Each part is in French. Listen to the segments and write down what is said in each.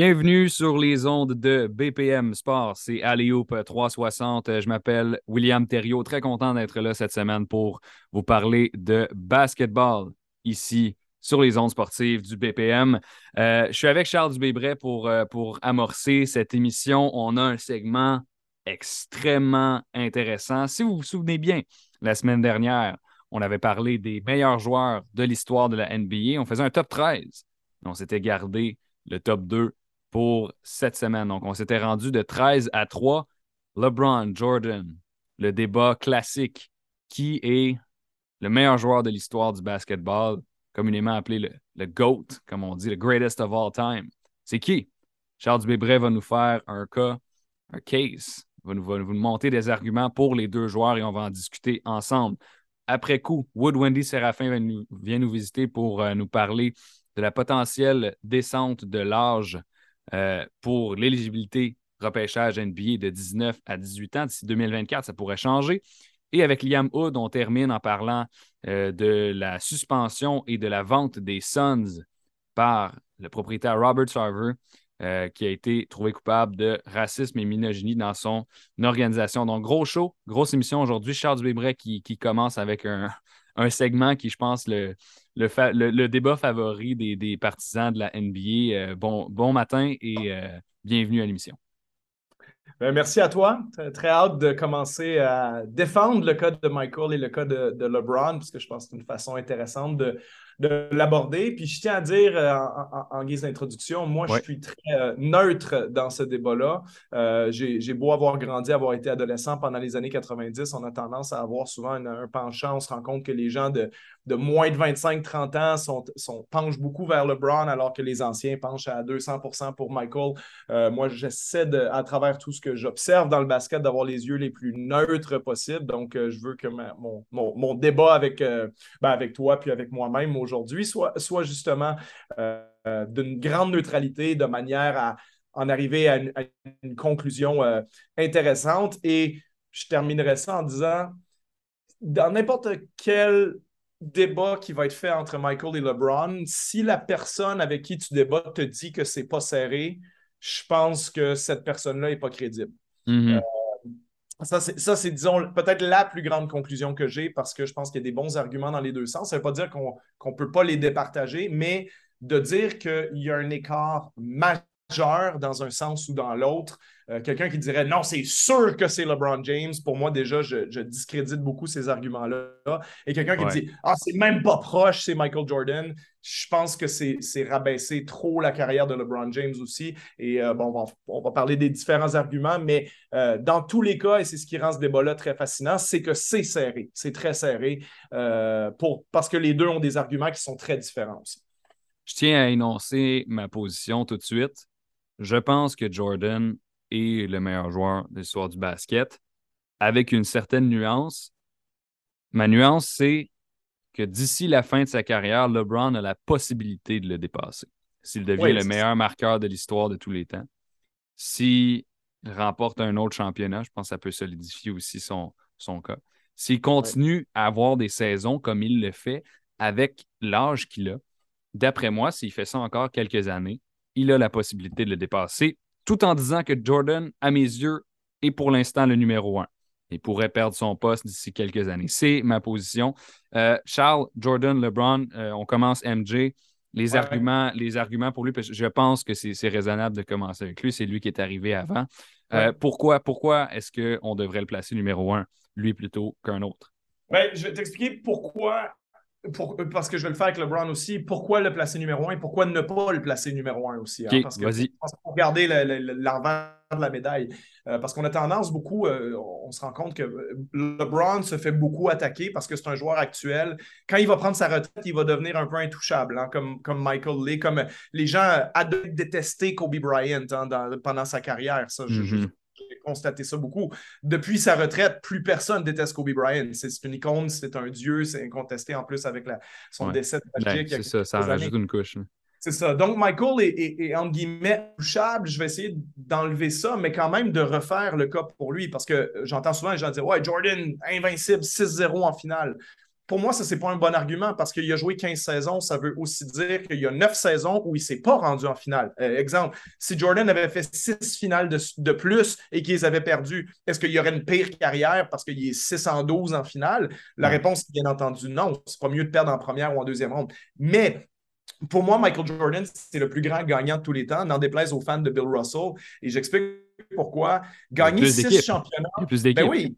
Bienvenue sur les ondes de BPM Sport. C'est Alioop 360. Je m'appelle William Thériault. Très content d'être là cette semaine pour vous parler de basketball ici sur les ondes sportives du BPM. Euh, je suis avec Charles Dubébret pour, euh, pour amorcer cette émission. On a un segment extrêmement intéressant. Si vous vous souvenez bien, la semaine dernière, on avait parlé des meilleurs joueurs de l'histoire de la NBA. On faisait un top 13. On s'était gardé le top 2 pour cette semaine. Donc, on s'était rendu de 13 à 3. LeBron, Jordan, le débat classique. Qui est le meilleur joueur de l'histoire du basketball, communément appelé le, le, GOAT, comme on dit, le greatest of all time? C'est qui? Charles Dubébret va nous faire un cas, un case, va nous, va monter des arguments pour les deux joueurs et on va en discuter ensemble. Après coup, Wood Wendy Séraphin vient nous, vient nous visiter pour euh, nous parler de la potentielle descente de l'âge euh, pour l'éligibilité repêchage NBA de 19 à 18 ans. D'ici 2024, ça pourrait changer. Et avec Liam Hood, on termine en parlant euh, de la suspension et de la vente des Suns par le propriétaire Robert Sarver, euh, qui a été trouvé coupable de racisme et misogynie dans son organisation. Donc, gros show, grosse émission aujourd'hui. Charles Dubébret qui, qui commence avec un, un segment qui, je pense, le, le, débat favori des, partisans de la NBA. Euh, bon, matin et euh, bienvenue à l'émission. Ben, merci à toi. Très hâte de commencer à défendre le code de Michael et le code de, LeBron, parce que je pense que c'est une façon intéressante de, de l'aborder. Puis je tiens à dire euh, en, guise d'introduction, moi, je suis très euh, neutre dans ce débat-là. Euh, j'ai beau avoir grandi, avoir été adolescent pendant les années 90, on a tendance à avoir souvent un, penchant. On se rend compte que les gens de, de moins de 25-30 ans sont, sont, penchent beaucoup vers LeBron, alors que les anciens penchent à 200% pour Michael. moi, j'essaie à travers tout ce que j'observe dans le basket d'avoir les yeux les plus neutres possibles. Donc, je veux que mon, mon, débat avec, ben, avec toi puis avec moi-même aujourd'hui, soit, soit justement euh, d'une grande neutralité de manière à en arriver à une, conclusion euh, intéressante. Et je terminerai ça en disant, dans n'importe quel débat qui va être fait entre Michael et LeBron, si la personne avec qui tu débats te dit que c'est pas serré, je pense que cette personne-là n'est pas crédible. Mm-hmm. Euh, ça, c'est, disons, peut-être la plus grande conclusion que j'ai parce que je pense qu'il y a des bons arguments dans les deux sens. Ça ne veut pas dire qu'on ne peut pas les départager, mais de dire qu'il y a un écart majeur dans un sens ou dans l'autre, euh, quelqu'un qui dirait non, c'est sûr que c'est LeBron James, pour moi, déjà, je, discrédite beaucoup ces arguments-là. Et quelqu'un qui dit ah, c'est même pas proche, c'est Michael Jordan. Je pense que c'est rabaisser trop la carrière de LeBron James aussi. Et euh, bon, on va, parler des différents arguments, mais euh, dans tous les cas, et c'est ce qui rend ce débat-là très fascinant, c'est que c'est serré. C'est très serré pour, parce que les deux ont des arguments qui sont très différents aussi. Je tiens à énoncer ma position tout de suite. Je pense que Jordan et le meilleur joueur de l'histoire du basket, avec une certaine nuance. Ma nuance, c'est que d'ici la fin de sa carrière, LeBron a la possibilité de le dépasser s'il devient le meilleur marqueur de l'histoire de tous les temps. S'il remporte un autre championnat, je pense que ça peut solidifier aussi son, son cas. S'il continue à avoir des saisons comme il le fait avec l'âge qu'il a, d'après moi, s'il fait ça encore quelques années, il a la possibilité de le dépasser tout en disant que Jordan, à mes yeux, est pour l'instant le numéro un. Il pourrait perdre son poste d'ici quelques années. C'est ma position. Euh, Charles, Jordan, LeBron, euh, on commence MJ. Les, arguments, les arguments pour lui, je pense que c'est raisonnable de commencer avec lui. C'est lui qui est arrivé avant. Euh, pourquoi pourquoi est-ce qu'on devrait le placer numéro un, lui plutôt qu'un autre? Ben, je vais t'expliquer pourquoi parce que je vais le faire avec LeBron aussi, pourquoi le placer numéro un et pourquoi ne pas le placer numéro un aussi. Hein? parce que pour garder l'envers de la médaille. Euh, parce qu'on a tendance beaucoup, euh, on se rend compte que LeBron se fait beaucoup attaquer parce que c'est un joueur actuel. Quand il va prendre sa retraite, il va devenir un peu intouchable, hein, comme, comme Michael Lee, comme les gens adorent détester Kobe Bryant hein, pendant sa carrière. Ça, mm-hmm j'ai constaté ça beaucoup. Depuis sa retraite, plus personne déteste Kobe Bryant. C'est une icône, c'est un dieu, c'est incontesté en plus avec la, son décès. Ben, c'est ça, ça rajoute une couche. C'est ça. Donc, Michael est, est, entre guillemets touchable. Je vais essayer d'enlever ça, mais quand même de refaire le cas pour lui parce que j'entends souvent les gens dire Ouais, Jordan, invincible, 6-0 en finale. Pour moi, ça, c'est pas un bon argument parce qu'il a joué 15 saisons. Ça veut aussi dire qu'il y a 9 saisons où il s'est pas rendu en finale. Euh, exemple, si Jordan avait fait 6 finales de, plus et qu'ils avaient perdu, est-ce qu'il y aurait une pire carrière parce qu'il est 6 en 12 en finale? La réponse est bien entendu non. C'est pas mieux de perdre en première ou en deuxième ronde. Mais pour moi, Michael Jordan, c'est le plus grand gagnant de tous les temps, n'en déplaise aux fans de Bill Russell. Et j'explique pourquoi. Gagner six championnats. plus d'équipes. Ben oui,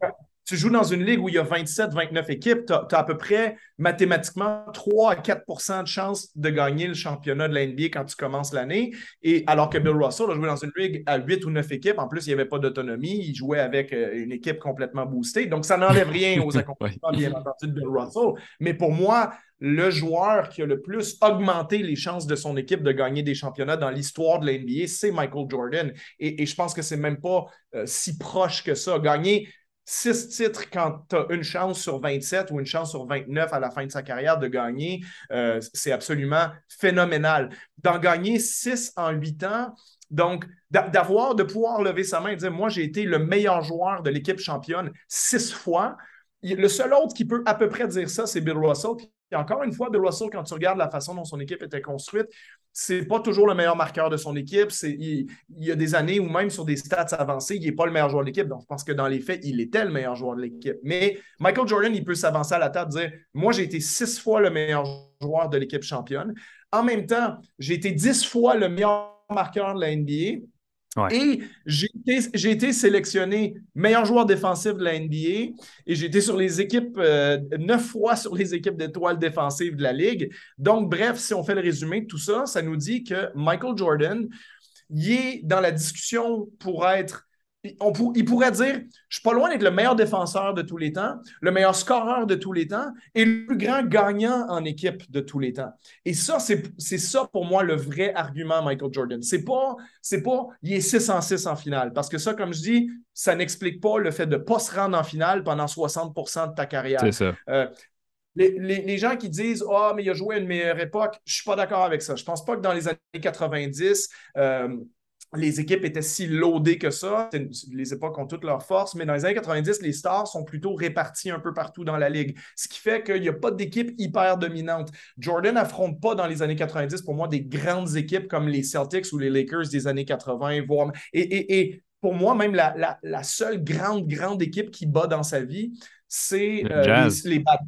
tu joues dans une ligue où il y a 27, 29 équipes, tu as, à peu près mathématiquement 3 à 4% de chances de gagner le championnat de la NBA quand tu commences l'année. Et alors que Bill Russell a joué dans une ligue à 8 ou 9 équipes, en plus, il n'y avait pas d'autonomie, il jouait avec euh, une équipe complètement boostée. Donc, ça n'enlève rien aux accomplissements, bien entendu, de Bill Russell. Mais pour moi, le joueur qui a le plus augmenté les chances de son équipe de gagner des championnats dans l'histoire de la NBA, c'est Michael Jordan. Et, je pense que c'est même pas euh, si proche que ça. Gagner six titres quand tu as une chance sur 27 ou une chance sur 29 à la fin de sa carrière de gagner, euh, c'est absolument phénoménal. D'en gagner six en huit ans, donc d'avoir, de pouvoir lever sa main et dire Moi, j'ai été le meilleur joueur de l'équipe championne six fois. Le seul autre qui peut à peu près dire ça, c'est Bill Russell. Et encore une fois, Bill Russell, quand tu regardes la façon dont son équipe était construite, c'est pas toujours le meilleur marqueur de son équipe. Il, il, y a des années où même sur des stats avancées, il n'est pas le meilleur joueur de l'équipe. Donc, je pense que dans les faits, il était le meilleur joueur de l'équipe. Mais Michael Jordan, il peut s'avancer à la table et dire Moi, j'ai été six fois le meilleur joueur de l'équipe championne. En même temps, j'ai été dix fois le meilleur marqueur de la NBA. Et j'ai été, sélectionné meilleur joueur défensif de la NBA et j'ai été sur les équipes, euh, neuf fois sur les équipes d'étoiles défensives de la Ligue. Donc, bref, si on fait le résumé de tout ça, ça nous dit que Michael Jordan, il est dans la discussion pour être il pourrait dire Je suis pas loin d'être le meilleur défenseur de tous les temps, le meilleur scoreur de tous les temps et le plus grand gagnant en équipe de tous les temps. Et ça, c'est ça pour moi le vrai argument, Michael Jordan. C'est pas, c'est pas il est 6 en 6 en finale. Parce que ça, comme je dis, ça n'explique pas le fait de ne pas se rendre en finale pendant 60% de ta carrière. C'est ça. Euh, les, gens qui disent Ah, oh, mais il a joué à une meilleure époque, je ne suis pas d'accord avec ça. Je ne pense pas que dans les années 90, les équipes étaient si loadées que ça. Les époques ont toutes leurs forces, mais dans les années 90, les stars sont plutôt répartis un peu partout dans la ligue. Ce qui fait qu'il n'y a pas d'équipe hyper dominante. Jordan n'affronte pas dans les années 90, pour moi, des grandes équipes comme les Celtics ou les Lakers des années 80, voire. Et, pour moi, même la, seule grande, grande équipe qui bat dans sa vie, c'est euh, les, Bad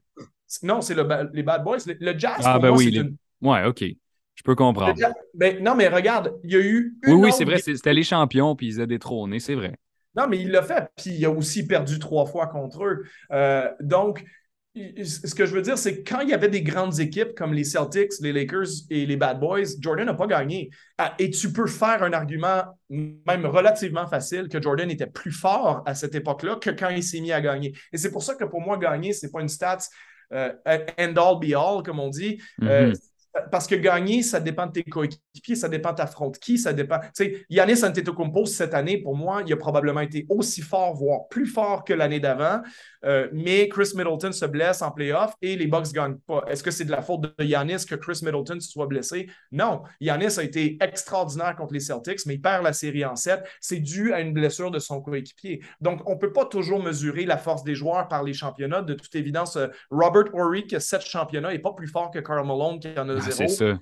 Non, c'est le, les Bad Boys. Le, Jazz, ah, ben oui, Ouais, OK. Je peux comprendre. Ben, non, mais regarde, il y a eu. oui, oui, c'est vrai. C'était les champions, puis ils ont détrôné, c'est vrai. Non, mais il l'a fait, puis il a aussi perdu trois fois contre eux. Euh, donc, ce que je veux dire, c'est que quand il y avait des grandes équipes comme les Celtics, les Lakers et les Bad Boys, Jordan n'a pas gagné. Ah, et tu peux faire un argument, même relativement facile, que Jordan était plus fort à cette époque-là que quand il s'est mis à gagner. Et c'est pour ça que pour moi, gagner, ce n'est pas une stats euh, end all be all, comme on dit. Euh, mm-hmm. Parce que gagner, ça dépend de tes coéquipiers, ça dépend de qui, ça dépend. Tu sais, Yannis Antetokounmpo, cette année, pour moi, il a probablement été aussi fort, voire plus fort que l'année d'avant. Euh, mais Chris Middleton se blesse en playoff et les Bucks ne gagnent pas. Est-ce que c'est de la faute de Yannis que Chris Middleton se soit blessé? Non. Yannis a été extraordinaire contre les Celtics, mais il perd la série en 7. C'est dû à une blessure de son coéquipier. Donc, on ne peut pas toujours mesurer la force des joueurs par les championnats. De toute évidence, euh, Robert Horry, qui a sept championnats, n'est pas plus fort que Karl Malone, qui en a ah, zéro. c'est ça.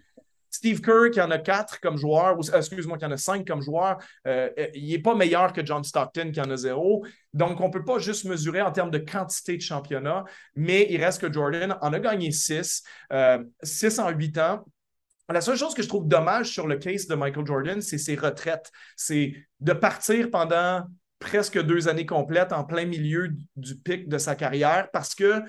Steve Kerr, qui en a quatre comme joueur, ou excuse-moi, qui en a cinq comme joueur, euh, il n'est pas meilleur que John Stockton, qui en a zéro. Donc, on ne peut pas juste mesurer en termes de quantité de championnat, mais il reste que Jordan en a gagné six, euh, six en huit ans. La seule chose que je trouve dommage sur le case de Michael Jordan, c'est ses retraites. C'est de partir pendant presque deux années complètes en plein milieu du pic de sa carrière parce que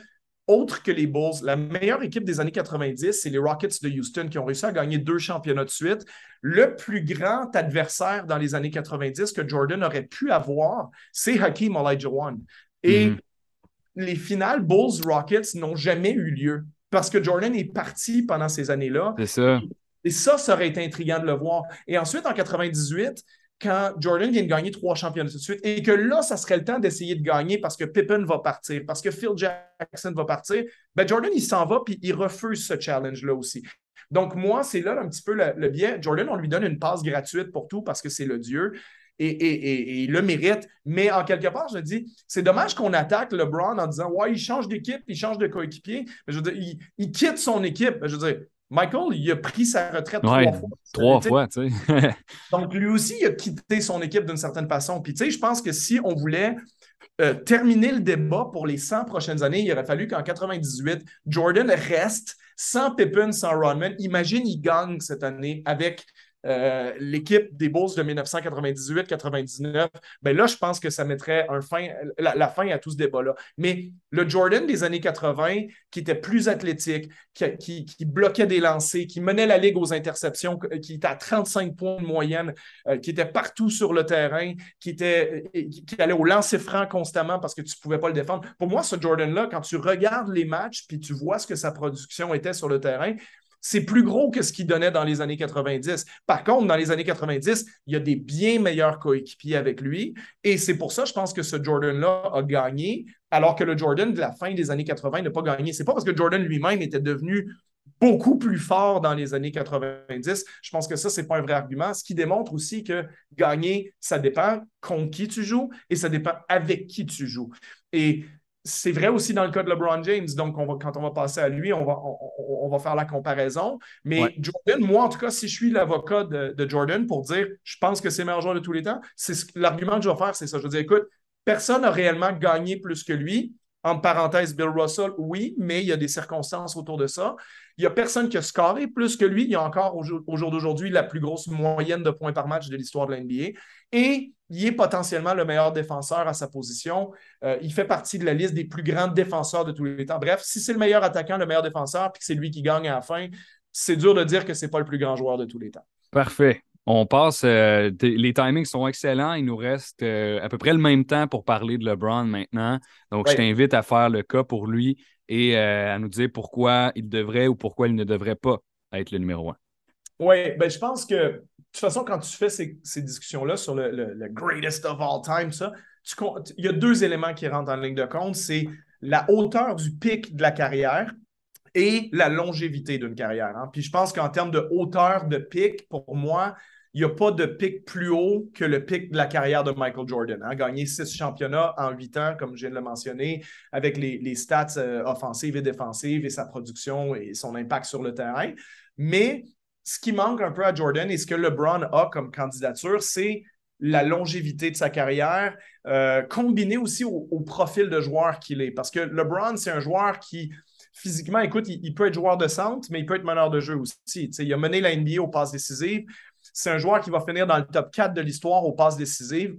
autre que les Bulls, la meilleure équipe des années 90, c'est les Rockets de Houston qui ont réussi à gagner deux championnats de suite. Le plus grand adversaire dans les années 90 que Jordan aurait pu avoir, c'est Hakeem Olajuwon. Et mhm. les finales Bulls-Rockets n'ont jamais eu lieu parce que Jordan est parti pendant ces années-là. C'est ça. Et ça, ça aurait été intriguant de le voir. Et ensuite, en 98, quand Jordan vient de gagner trois championnats tout de suite et que là, ça serait le temps d'essayer de gagner parce que Pippen va partir, parce que Phil Jackson va partir, ben Jordan, il s'en va puis il refuse ce challenge-là aussi. Donc, moi, c'est là un petit peu le, biais. Jordan, on lui donne une passe gratuite pour tout parce que c'est le Dieu. et, il le mérite. Mais en quelque part, je dis, c'est dommage qu'on attaque LeBron en disant Ouais, il change d'équipe, il change de coéquipier. Je veux dire, il, quitte son équipe. Je veux dire, Michael, il a pris sa retraite trois fois. Trois fois, tu sais. Donc, lui aussi, il a quitté son équipe d'une certaine façon. Puis, tu sais, je pense que si on voulait euh, terminer le débat pour les 100 prochaines années, il aurait fallu qu'en 98, Jordan reste sans Pippen, sans Rodman. Imagine, il gagne cette année avec euh, l'équipe des Bulls de 1998-99, ben là, je pense que ça mettrait fin, la, fin à tout ce débat-là. Mais le Jordan des années 80, qui était plus athlétique, qui, bloquait des lancers, qui menait la ligue aux interceptions, qui était à 35 points de moyenne, euh, qui était partout sur le terrain, qui, était, qui, allait au lancer franc constamment parce que tu ne pouvais pas le défendre. Pour moi, ce Jordan-là, quand tu regardes les matchs puis tu vois ce que sa production était sur le terrain, c'est plus gros que ce qu'il donnait dans les années 90. Par contre, dans les années 90, il y a des bien meilleurs coéquipiers avec lui. Et c'est pour ça, je pense que ce Jordan-là a gagné, alors que le Jordan de la fin des années 80 n'a pas gagné. C'est pas parce que Jordan lui-même était devenu beaucoup plus fort dans les années 90. Je pense que ça, ce n'est pas un vrai argument. Ce qui démontre aussi que gagner, ça dépend contre qui tu joues et ça dépend avec qui tu joues. Et c'est vrai aussi dans le cas de LeBron James. Donc, on va, quand on va passer à lui, on va, on, va faire la comparaison. Mais Jordan, moi, en tout cas, si je suis l'avocat de, Jordan pour dire je pense que c'est le meilleur joueur de tous les temps, c'est l'argument que je vais faire, c'est ça. Je vais dire, écoute, personne n'a réellement gagné plus que lui. En parenthèse, Bill Russell, oui, mais il y a des circonstances autour de ça. Il n'y a personne qui a scoré plus que lui. Il y a encore au jour d'aujourd'hui la plus grosse moyenne de points par match de l'histoire de l'NBA. Et il est potentiellement le meilleur défenseur à sa position. Euh, il fait partie de la liste des plus grands défenseurs de tous les temps. Bref, si c'est le meilleur attaquant, le meilleur défenseur, puis que c'est lui qui gagne à la fin, c'est dur de dire que ce n'est pas le plus grand joueur de tous les temps. Parfait. On passe, euh, les timings sont excellents. Il nous reste euh, à peu près le même temps pour parler de LeBron maintenant. Donc, je t'invite à faire le cas pour lui et à nous dire pourquoi il devrait ou pourquoi il ne devrait pas être le numéro un. Oui, ben, je pense que toute façon, quand tu fais ces, discussions-là sur le, greatest of all time, ça, il y a deux éléments qui rentrent en ligne de compte. C'est la hauteur du pic de la carrière et la longévité d'une carrière. Hein. Puis je pense qu'en termes de hauteur de pic, pour moi, il n'y a pas de pic plus haut que le pic de la carrière de Michael Jordan. Hein. Gagner six championnats en huit ans, comme je viens de le mentionner, avec les, stats euh, offensives et défensives et sa production et son impact sur le terrain. Mais ce qui manque un peu à Jordan et ce que LeBron a comme candidature, c'est la longévité de sa carrière, euh, combiné aussi au, profil de joueur qu'il est. Parce que LeBron, c'est un joueur qui, physiquement, écoute, il, peut être joueur de centre, mais il peut être meneur de jeu aussi. il a mené la NBA aux passes décisives. C'est un joueur qui va finir dans le top 4 de l'histoire aux passes décisives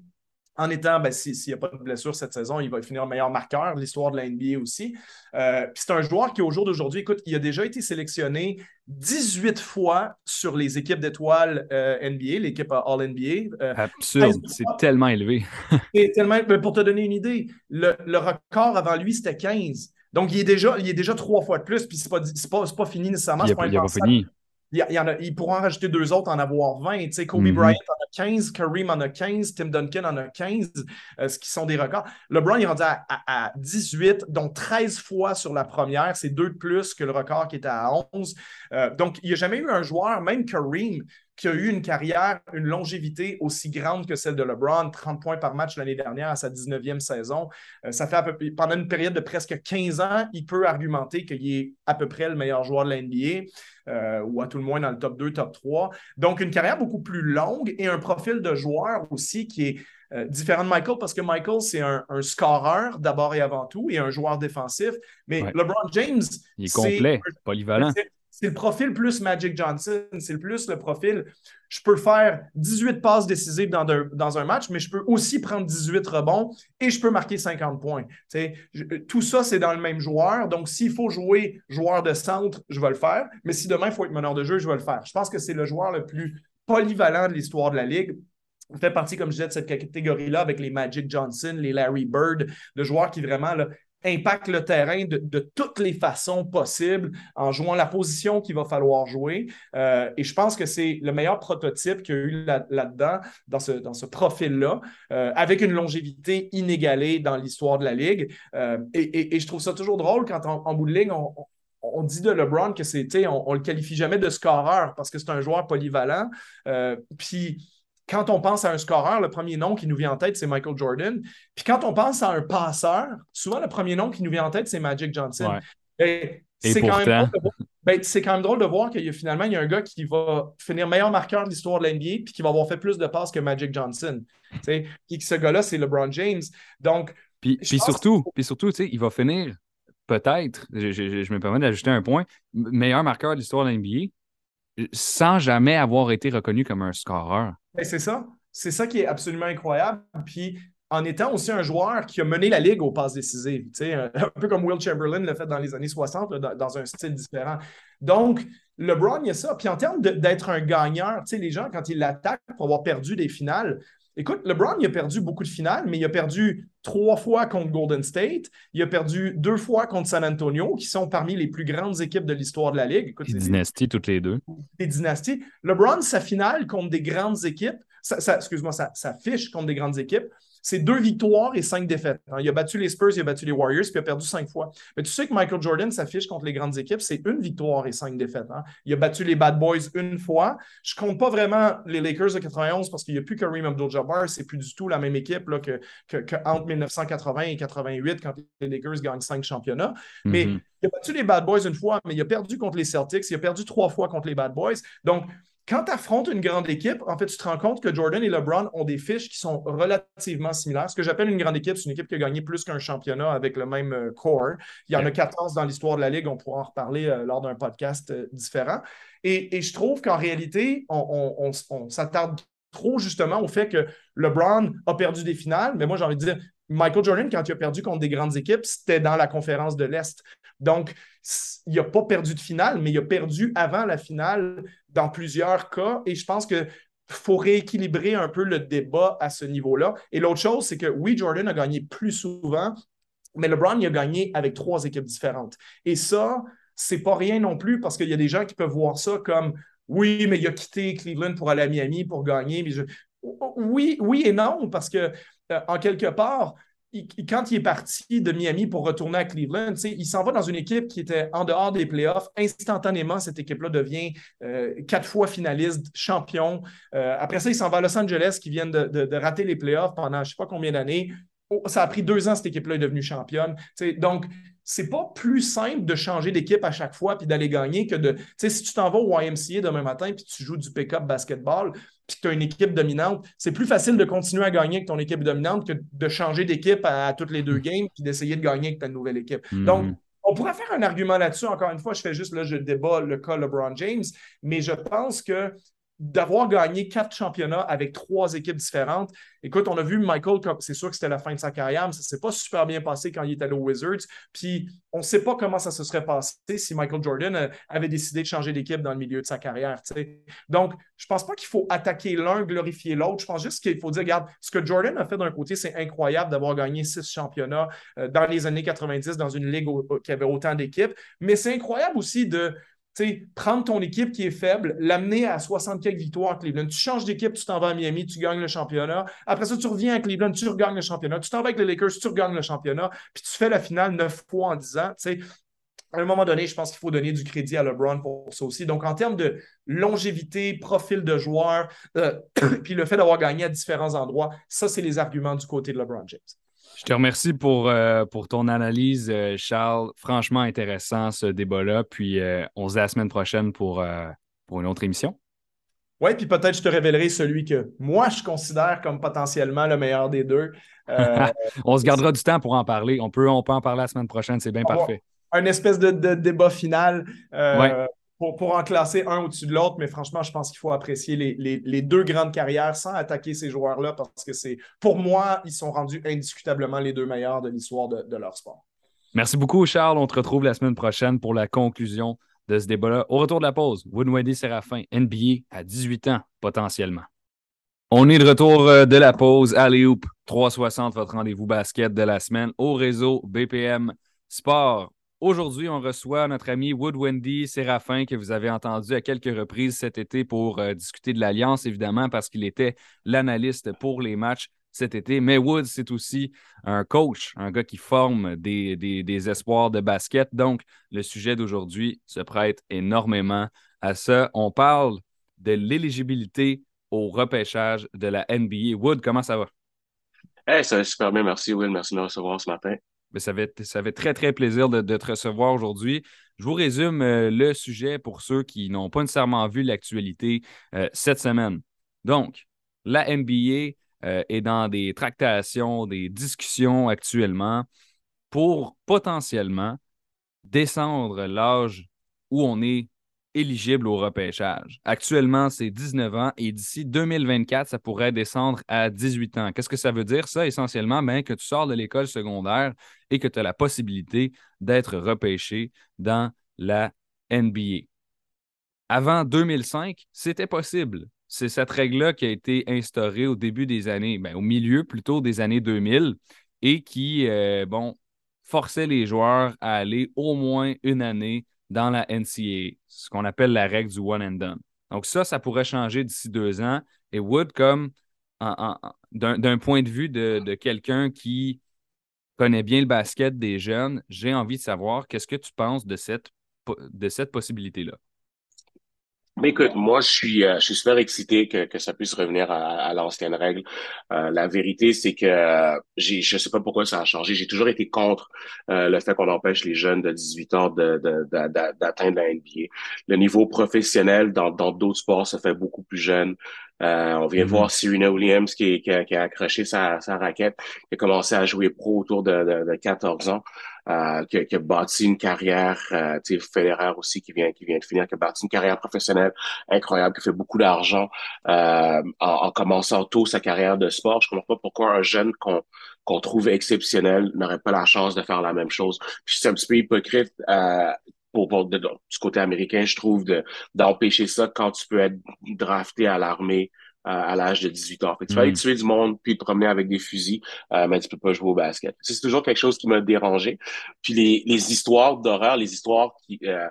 en étant, ben, s'il n'y a pas de blessure cette saison, il va finir meilleur marqueur, l'histoire de la NBA aussi. Euh, c'est un joueur qui, au jour d'aujourd'hui, écoute, il a déjà été sélectionné 18 fois sur les équipes d'étoiles euh, NBA, l'équipe All-NBA. Euh, Absurde, c'est tellement élevé. tellement, pour te donner une idée, le, record avant lui, c'était 15. Donc, il est déjà, il est déjà trois fois de plus, puis ce n'est pas, pas, fini nécessairement. Il n'a pas, fini il, y en a, pourront en rajouter deux autres, en avoir 20. Tu sais, Kobe mhm. Bryant en a 15, Kareem en a 15, Tim Duncan en a 15, euh, ce qui sont des records. LeBron est rendu à, 18, donc 13 fois sur la première. C'est deux de plus que le record qui était à 11. Euh, donc, il n'y a jamais eu un joueur, même Kareem, qui a eu une carrière, une longévité aussi grande que celle de LeBron, 30 points par match l'année dernière à sa 19e saison. Euh, ça fait peu, pendant une période de presque 15 ans, il peut argumenter qu'il est à peu près le meilleur joueur de la NBA, euh, ou à tout le moins dans le top 2, top 3. Donc, une carrière beaucoup plus longue et un profil de joueur aussi qui est euh, différent de Michael parce que Michael, c'est un, scoreur d'abord et avant tout et un joueur défensif. Mais LeBron James. Il est complet, polyvalent c'est le profil plus Magic Johnson, c'est le plus le profil. Je peux faire 18 passes décisives dans, un match, mais je peux aussi prendre 18 rebonds et je peux marquer 50 points. tout ça, c'est dans le même joueur. Donc, s'il faut jouer joueur de centre, je vais le faire. Mais si demain, il faut être meneur de jeu, je vais le faire. Je pense que c'est le joueur le plus polyvalent de l'histoire de la Ligue. Fait partie, comme je disais, de cette catégorie-là avec les Magic Johnson, les Larry Bird, de joueurs qui vraiment impacte le terrain de, toutes les façons possibles en jouant la position qu'il va falloir jouer. Euh, et je pense que c'est le meilleur prototype qu'il y a eu là-dedans, dans ce, dans ce profil-là, euh, avec une longévité inégalée dans l'histoire de la Ligue. Euh, et, je trouve ça toujours drôle quand en, bout de ligne, on, dit de LeBron que c'était, on, on le qualifie jamais de scoreur parce que c'est un joueur polyvalent. puis quand on pense à un scoreur, le premier nom qui nous vient en tête, c'est Michael Jordan. Puis quand on pense à un passeur, souvent le premier nom qui nous vient en tête, c'est Magic Johnson. C'est quand, ben, quand, même drôle de voir qu'il y a finalement il y a un gars qui va finir meilleur marqueur de l'histoire de l'NBA puis qui va avoir fait plus de passes que Magic Johnson. Puis ce gars-là, c'est LeBron James. Donc, puis, puis surtout, puis surtout il va finir peut-être, je, me permets d'ajouter un point, meilleur marqueur de l'histoire de l'NBA sans jamais avoir été reconnu comme un scoreur. Ben, c'est ça. C'est ça qui est absolument incroyable. Puis en étant aussi un joueur qui a mené la ligue aux passes décisives, un, un peu comme Will Chamberlain l'a fait dans les années 60, dans, un style différent. Donc, LeBron, il y a ça. Puis en termes d'être un gagneur, les gens, quand ils l'attaquent pour avoir perdu des finales, Écoute, LeBron, il a perdu beaucoup de finales, mais il a perdu trois fois contre Golden State. Il a perdu deux fois contre San Antonio, qui sont parmi les plus grandes équipes de l'histoire de la Ligue. des dynasties, toutes les deux. Des dynasties. LeBron, sa finale contre des grandes équipes, excuse-moi, sa fiche contre des grandes équipes, c'est deux victoires et cinq défaites. Hein. Il a battu les Spurs, il a battu les Warriors, puis il a perdu cinq fois. Mais tu sais que Michael Jordan s'affiche contre les grandes équipes, c'est une victoire et cinq défaites. Hein. Il a battu les Bad Boys une fois. Je compte pas vraiment les Lakers de 91 parce qu'il n'y a plus Kareem Abdul-Jabbar. C'est plus du tout la même équipe là, que, entre 1980 et 88 quand les Lakers gagnent cinq championnats. Mais mm-hmm. il a battu les Bad Boys une fois, mais il a perdu contre les Celtics. Il a perdu trois fois contre les Bad Boys. Donc, quand tu affrontes une grande équipe, en fait, tu te rends compte que Jordan et LeBron ont des fiches qui sont relativement similaires. Ce que j'appelle une grande équipe, c'est une équipe qui a gagné plus qu'un championnat avec le même euh, core. Il y en a 14 dans l'histoire de la Ligue. On pourra en reparler euh, lors d'un podcast euh, différent. Et, je trouve qu'en réalité, on, s'attarde trop justement au fait que LeBron a perdu des finales. Mais moi, j'ai envie de dire, Michael Jordan, quand il a perdu contre des grandes équipes, c'était dans la conférence de l'Est. Donc, il n'a pas perdu de finale, mais il a perdu avant la finale dans plusieurs cas. Et je pense qu'il faut rééquilibrer un peu le débat à ce niveau-là. Et l'autre chose, c'est que oui, Jordan a gagné plus souvent, mais LeBron, a gagné avec trois équipes différentes. Et ça, c'est pas rien non plus parce qu'il y a des gens qui peuvent voir ça comme oui, mais il a quitté Cleveland pour aller à Miami pour gagner. Oui, oui et non, parce que euh, en quelque part, quand il est parti de Miami pour retourner à Cleveland, il s'en va dans une équipe qui était en dehors des playoffs. Instantanément, cette équipe-là devient euh, quatre fois finaliste, champion. Euh, après ça, il s'en va à Los Angeles, qui vient de, rater les playoffs pendant je ne sais pas combien d'années. Oh, ça a pris deux ans, cette équipe-là est devenue championne. donc, c'est pas plus simple de changer d'équipe à chaque fois puis d'aller gagner que de. Tu sais, si tu t'en vas au YMCA demain matin puis tu joues du pick-up basketball puis que tu as une équipe dominante, c'est plus facile de continuer à gagner avec ton équipe dominante que de changer d'équipe à, toutes les deux mm. games puis d'essayer de gagner avec ta nouvelle équipe. Mm-hmm. Donc, on pourrait faire un argument là-dessus. Encore une fois, je fais juste là, je débat le cas LeBron James, mais je pense que d'avoir gagné quatre championnats avec trois équipes différentes. Écoute, on a vu Michael, c'est sûr que c'était la fin de sa carrière, mais ça ne s'est pas super bien passé quand il est allé aux Wizards. Puis on ne sait pas comment ça se serait passé si Michael Jordan euh, avait décidé de changer d'équipe dans le milieu de sa carrière. Donc, je ne pense pas qu'il faut attaquer l'un, glorifier l'autre. Je pense juste qu'il faut dire, regarde, ce que Jordan a fait d'un côté, c'est incroyable d'avoir gagné six championnats euh, dans les années 90 dans une ligue qui avait autant d'équipes, mais c'est incroyable aussi de prendre ton équipe qui est faible, l'amener à 64 victoires à Cleveland. Tu changes d'équipe, tu t'en vas à Miami, tu gagnes le championnat. Après ça, tu reviens à Cleveland, tu regagnes le championnat. Tu t'en vas avec les Lakers, tu regagnes le championnat. Puis tu fais la finale neuf fois en 10 ans. À un moment donné, je pense qu'il faut donner du crédit à LeBron pour ça aussi. Donc, en termes de longévité, profil de joueur, euh, puis le fait d'avoir gagné à différents endroits, ça, c'est les arguments du côté de LeBron James. Je te remercie pour, euh, pour ton analyse, euh, Charles. Franchement intéressant ce débat-là. Puis euh, on se dit la semaine prochaine pour, pour une autre émission. Oui, puis peut-être je te révélerai celui que moi je considère comme potentiellement le meilleur des deux. on se gardera du temps pour en parler. On peut, on peut en parler la semaine prochaine, c'est bien parfait. Un espèce de, débat final. Ouais pour, en classer un au-dessus de l'autre, mais franchement, je pense qu'il faut apprécier les, deux grandes carrières sans attaquer ces joueurs-là parce que c'est, pour moi, ils sont rendus indiscutablement les deux meilleurs de l'histoire de, leur sport. Merci beaucoup, Charles. On te retrouve la semaine prochaine pour la conclusion de ce débat-là. Au retour de la pause, Woodwady Séraphin, NBA à 18 ans, potentiellement. On est de retour euh, de la pause. Alley Hoop 360, votre rendez-vous basket de la semaine au réseau BPM Sport. Aujourd'hui, on reçoit notre ami Wood Wendy Séraphin, que vous avez entendu à quelques reprises cet été pour euh, discuter de l'Alliance, évidemment, parce qu'il était l'analyste pour les matchs cet été. Mais Wood, c'est aussi un coach, un gars qui forme des, espoirs de basket. Donc, le sujet d'aujourd'hui se prête énormément à ça. On parle de l'éligibilité au repêchage de la NBA. Wood, comment ça va? Hey, ça va super bien, merci Will, merci de me recevoir ce matin. Mais ça, fait, ça très, très plaisir de, te recevoir aujourd'hui. Je vous résume euh, le sujet pour ceux qui n'ont pas nécessairement vu l'actualité euh, cette semaine. Donc, la NBA euh, est dans des tractations, des discussions actuellement pour potentiellement descendre l'âge où on est éligible au repêchage. Actuellement, c'est 19 ans et d'ici 2024, ça pourrait descendre à 18 ans. Qu'est-ce que ça veut dire, ça, essentiellement? Ben, que tu sors de l'école secondaire et que tu as la possibilité d'être repêché dans la NBA. Avant 2005, c'était possible. C'est cette règle-là qui a été instaurée au début des années, ben, au milieu plutôt des années 2000 et qui, euh, bon, forçait les joueurs à aller au moins une année dans la NCAA, ce qu'on appelle la règle du one and done. Donc ça, ça pourrait changer d'ici deux ans. Et Wood, comme d'un point de vue de, quelqu'un qui connaît bien le basket des jeunes, j'ai envie de savoir qu'est-ce que tu penses de cette, de cette possibilité-là. Mais écoute, moi, je suis, euh, je suis super excité que, que ça puisse revenir à, à l'ancienne règle. Euh, la vérité, c'est que euh, j'ai, je sais pas pourquoi ça a changé. J'ai toujours été contre euh, le fait qu'on empêche les jeunes de 18 ans de, de, d'atteindre la NBA. Le niveau professionnel dans, dans d'autres sports se fait beaucoup plus jeune. Euh, on vient mm-hmm. voir Serena Williams qui, qui, a, qui, a, accroché sa, sa raquette, qui a commencé à jouer pro autour de, de, de 14 ans euh, qui, qui, a bâti une carrière, euh, tu sais, Federer aussi qui vient, qui vient de finir, qui a bâti une carrière professionnelle incroyable, qui fait beaucoup d'argent euh, en, en, commençant tôt sa carrière de sport. Je comprends pas pourquoi un jeune qu'on qu'on trouve exceptionnel n'aurait pas la chance de faire la même chose. Puis c'est un petit peu hypocrite euh, pour, pour du côté américain, je trouve, de d'empêcher ça quand tu peux être drafté à l'armée à l'âge de 18 ans. Fait tu vas aller mm. tuer du monde puis te promener avec des fusils, euh, mais tu peux pas jouer au basket. C'est toujours quelque chose qui m'a dérangé. Puis les, les histoires d'horreur, les histoires qui... Euh,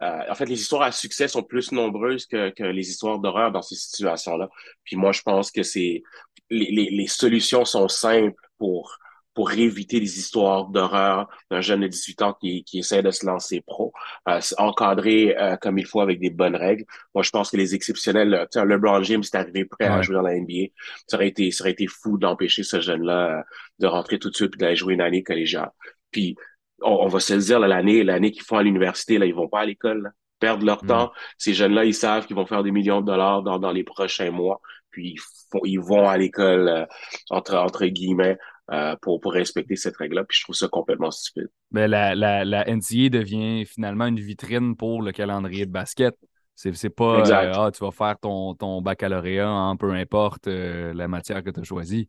euh, en fait, les histoires à succès sont plus nombreuses que, que les histoires d'horreur dans ces situations-là. Puis moi, je pense que c'est les, les, les solutions sont simples pour pour éviter les histoires d'horreur d'un jeune de 18 ans qui, qui essaie de se lancer pro, euh, encadré euh, comme il faut avec des bonnes règles. Moi, je pense que les exceptionnels, tu sais, LeBron James est arrivé prêt à jouer dans la NBA. Ça aurait été, ça aurait été fou d'empêcher ce jeune-là euh, de rentrer tout de suite et d'aller jouer une année collégiale. Puis, on, va se le dire, l'année, l'année qu'ils font à l'université, là, ils vont pas à l'école, perdre leur mm. temps. Ces jeunes-là, ils savent qu'ils vont faire des millions de dollars dans, dans les prochains mois. Puis, ils, font, ils vont à l'école, euh, entre, entre guillemets, euh, pour, pour respecter cette règle-là. Puis je trouve ça complètement stupide. Ben, la, la, la NCA devient finalement une vitrine pour le calendrier de basket. C'est, c'est pas euh, ah, tu vas faire ton, ton baccalauréat en peu importe euh, la matière que tu as choisie.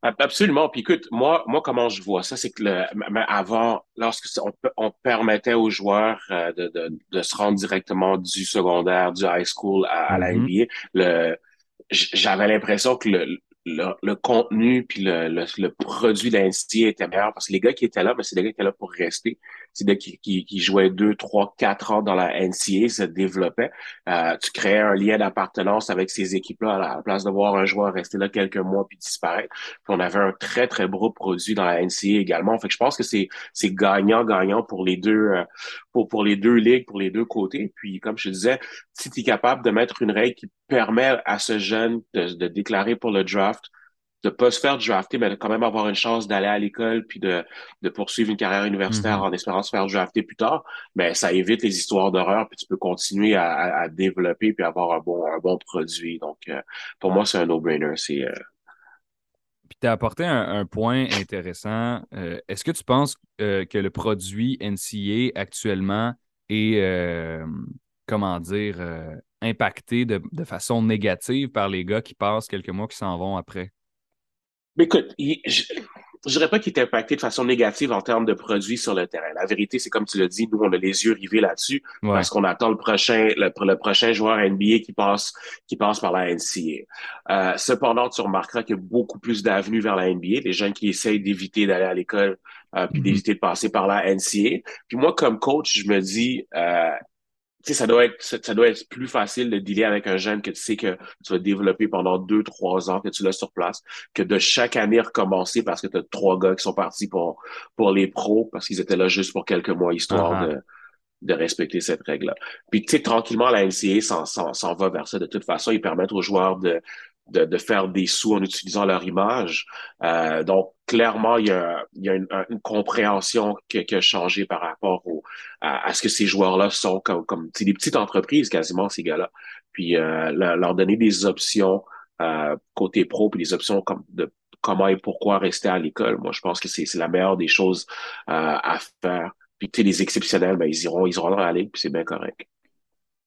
Absolument. Puis écoute, moi, moi, comment je vois ça, c'est que le, avant, lorsque on, on permettait aux joueurs de, de, de, se rendre directement du secondaire, du high school à, la NBA, mm-hmm. le, j'avais l'impression que le, le, contenu puis le, le, produit de était meilleur parce que les gars qui étaient là, ben, c'est des gars qui étaient là pour rester. Des gars qui, qui, jouaient deux, trois, quatre ans dans la NCA, se développaient. Euh, tu créais un lien d'appartenance avec ces équipes-là à la place de voir un joueur rester là quelques mois puis disparaître. Puis on avait un très, très beau produit dans la NCA également. Fait que je pense que c'est, c'est gagnant-gagnant pour les deux, euh, pour, pour les deux ligues, pour les deux côtés. Puis comme je te disais, si tu es capable de mettre une règle qui permet à ce jeune de déclarer pour le draft, de pas se faire drafter, mais de quand même avoir une chance d'aller à l'école puis de, de poursuivre une carrière universitaire mm-hmm. en espérant se faire drafter plus tard, mais ça évite les histoires d'horreur puis tu peux continuer à, à, développer puis avoir un bon, un bon produit. Donc, euh, pour moi, c'est un no-brainer. C'est, euh, Puis tu as apporté un, point intéressant. Euh, est-ce que tu penses que le produit NCA actuellement est, comment dire, impacté de, de, façon négative par les gars qui passent quelques mois qui s'en vont après? Mais écoute, je ne dirais pas qu'il est impacté de façon négative en termes de produits sur le terrain. La vérité, c'est comme tu l'as dit, nous, on a les yeux rivés là-dessus parce qu'on attend le prochain, le, le, prochain joueur NBA qui passe, qui passe par la NCA. Euh, cependant, tu remarqueras qu'il y a beaucoup plus d'avenues vers la NBA, les gens qui essayent d'éviter d'aller à l'école euh, puis mm-hmm. d'éviter de passer par la NCA. Puis moi, comme coach, je me dis, euh, ça doit être ça doit être plus facile de dealer avec un jeune que tu sais que tu vas développer pendant deux, trois ans, que tu l'as sur place, que de chaque année recommencer parce que tu as trois gars qui sont partis pour, pour les pros parce qu'ils étaient là juste pour quelques mois, histoire uh-huh. de de respecter cette règle-là. Puis, tu sais, tranquillement, la NCA s'en va vers ça. De toute façon, ils permettent aux joueurs de, de, de faire des sous en utilisant leur image. Euh, donc, clairement, il y a, il y a une, une, compréhension qui, qui, a changé par rapport au, à, ce que ces joueurs-là sont comme, comme des petites entreprises quasiment, ces gars-là. Puis, euh, leur donner des options euh, côté pro, puis des options comme de comment et pourquoi rester à l'école. Moi, je pense que c'est la meilleure des choses euh, à faire. Puis, les exceptionnels, ben, ils iront, ils iront dans la ligue, puis c'est bien correct.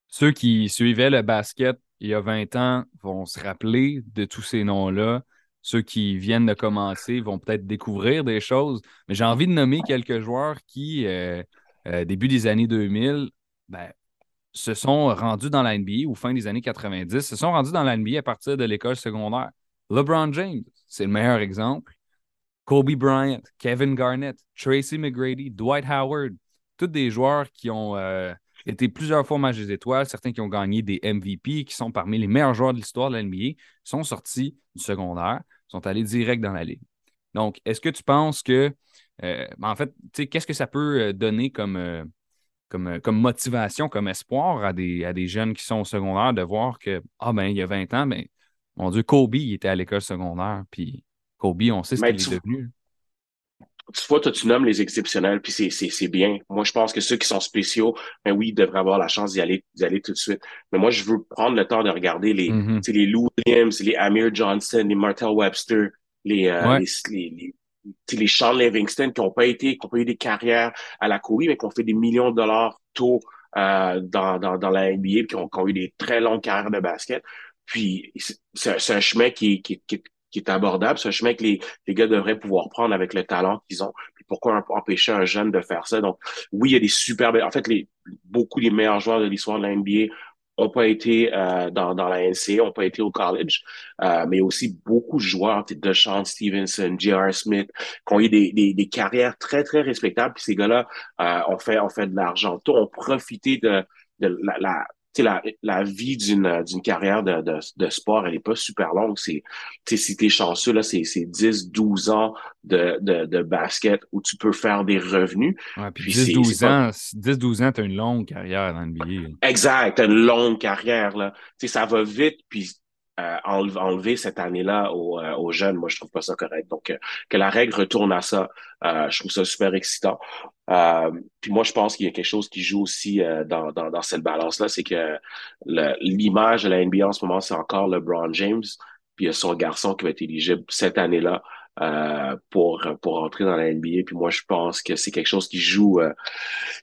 Ceux qui suivaient le basket il y a 20 ans vont se rappeler de tous ces noms-là. Ceux qui viennent de commencer vont peut-être découvrir des choses. Mais j'ai envie de nommer quelques joueurs qui, euh, euh, début des années 2000, ben, se sont rendus dans la ou fin des années 90, se sont rendus dans la à partir de l'école secondaire. LeBron James, c'est le meilleur exemple. Kobe Bryant, Kevin Garnett, Tracy McGrady, Dwight Howard, tous des joueurs qui ont euh, été plusieurs fois match des étoiles, certains qui ont gagné des MVP, qui sont parmi les meilleurs joueurs de l'histoire de la NBA, sont sortis du secondaire, sont allés direct dans la ligue. Donc, est-ce que tu penses que, euh, en fait, qu'est-ce que ça peut euh, donner comme, comme, comme motivation, comme espoir à des, à des jeunes qui sont au secondaire de voir que, ah ben, il y a 20 ans, ben, mon Dieu, Kobe, il était à l'école secondaire, puis Kobe, on sait ce qu'il est devenu. Tu vois, toi, tu nommes les exceptionnels, puis c'est bien. Moi, je pense que ceux qui sont spéciaux, ben oui, ils devraient avoir la chance d'y aller, aller tout de suite. Mais moi, je veux prendre le temps de regarder les, mm-hmm. les Lou Williams, les Amir Johnson, les Martel Webster, les, euh, les, les, les, Sean Livingston qui n'ont pas été, qui ont pas eu des carrières à la Kobe, mais qui ont fait des millions de dollars tôt euh, dans, dans, dans la NBA, puis qui ont, qui ont eu des très longues carrières de basket. Puis c'est un chemin qui, qui, qui, qui est abordable. C'est un chemin que les, les gars devraient pouvoir prendre avec le talent qu'ils ont. Puis pourquoi empêcher un jeune de faire ça? Donc, oui, il y a des super... En fait, les, beaucoup des meilleurs joueurs de l'histoire de la NBA ont pas été euh, dans, dans la NCA, ont pas été au college, euh, mais aussi beaucoup de joueurs, de Sean Stevenson, J.R. Smith, qui ont eu des, des, des, carrières très, très respectables. Puis ces gars-là euh, ont, fait, ont fait de l'argent. Ont profité de, de la, la la, la vie d'une d'une carrière de, de, de, sport, elle est pas super longue. C'est si t'es chanceux, là, c'est 10, 12 ans de, de, de, basket où tu peux faire des revenus. puis, 10, 12 ans, 10, 12 ans, t'as une longue carrière dans le billet. Exact, t'as une longue carrière, là. sais ça va vite, puis euh, enlever cette année-là aux, euh, aux, jeunes, moi, je trouve pas ça correct. Donc, euh, que la règle retourne à ça, je trouve ça super excitant. puis moi, je pense qu'il y a quelque chose qui joue aussi dans, dans, cette balance-là, c'est que l'image de la NBA en ce moment, c'est encore LeBron James, puis il y a son garçon qui va être éligible cette année-là euh, pour pour entrer dans la NBA. Puis moi, je pense que c'est quelque chose qui joue, euh,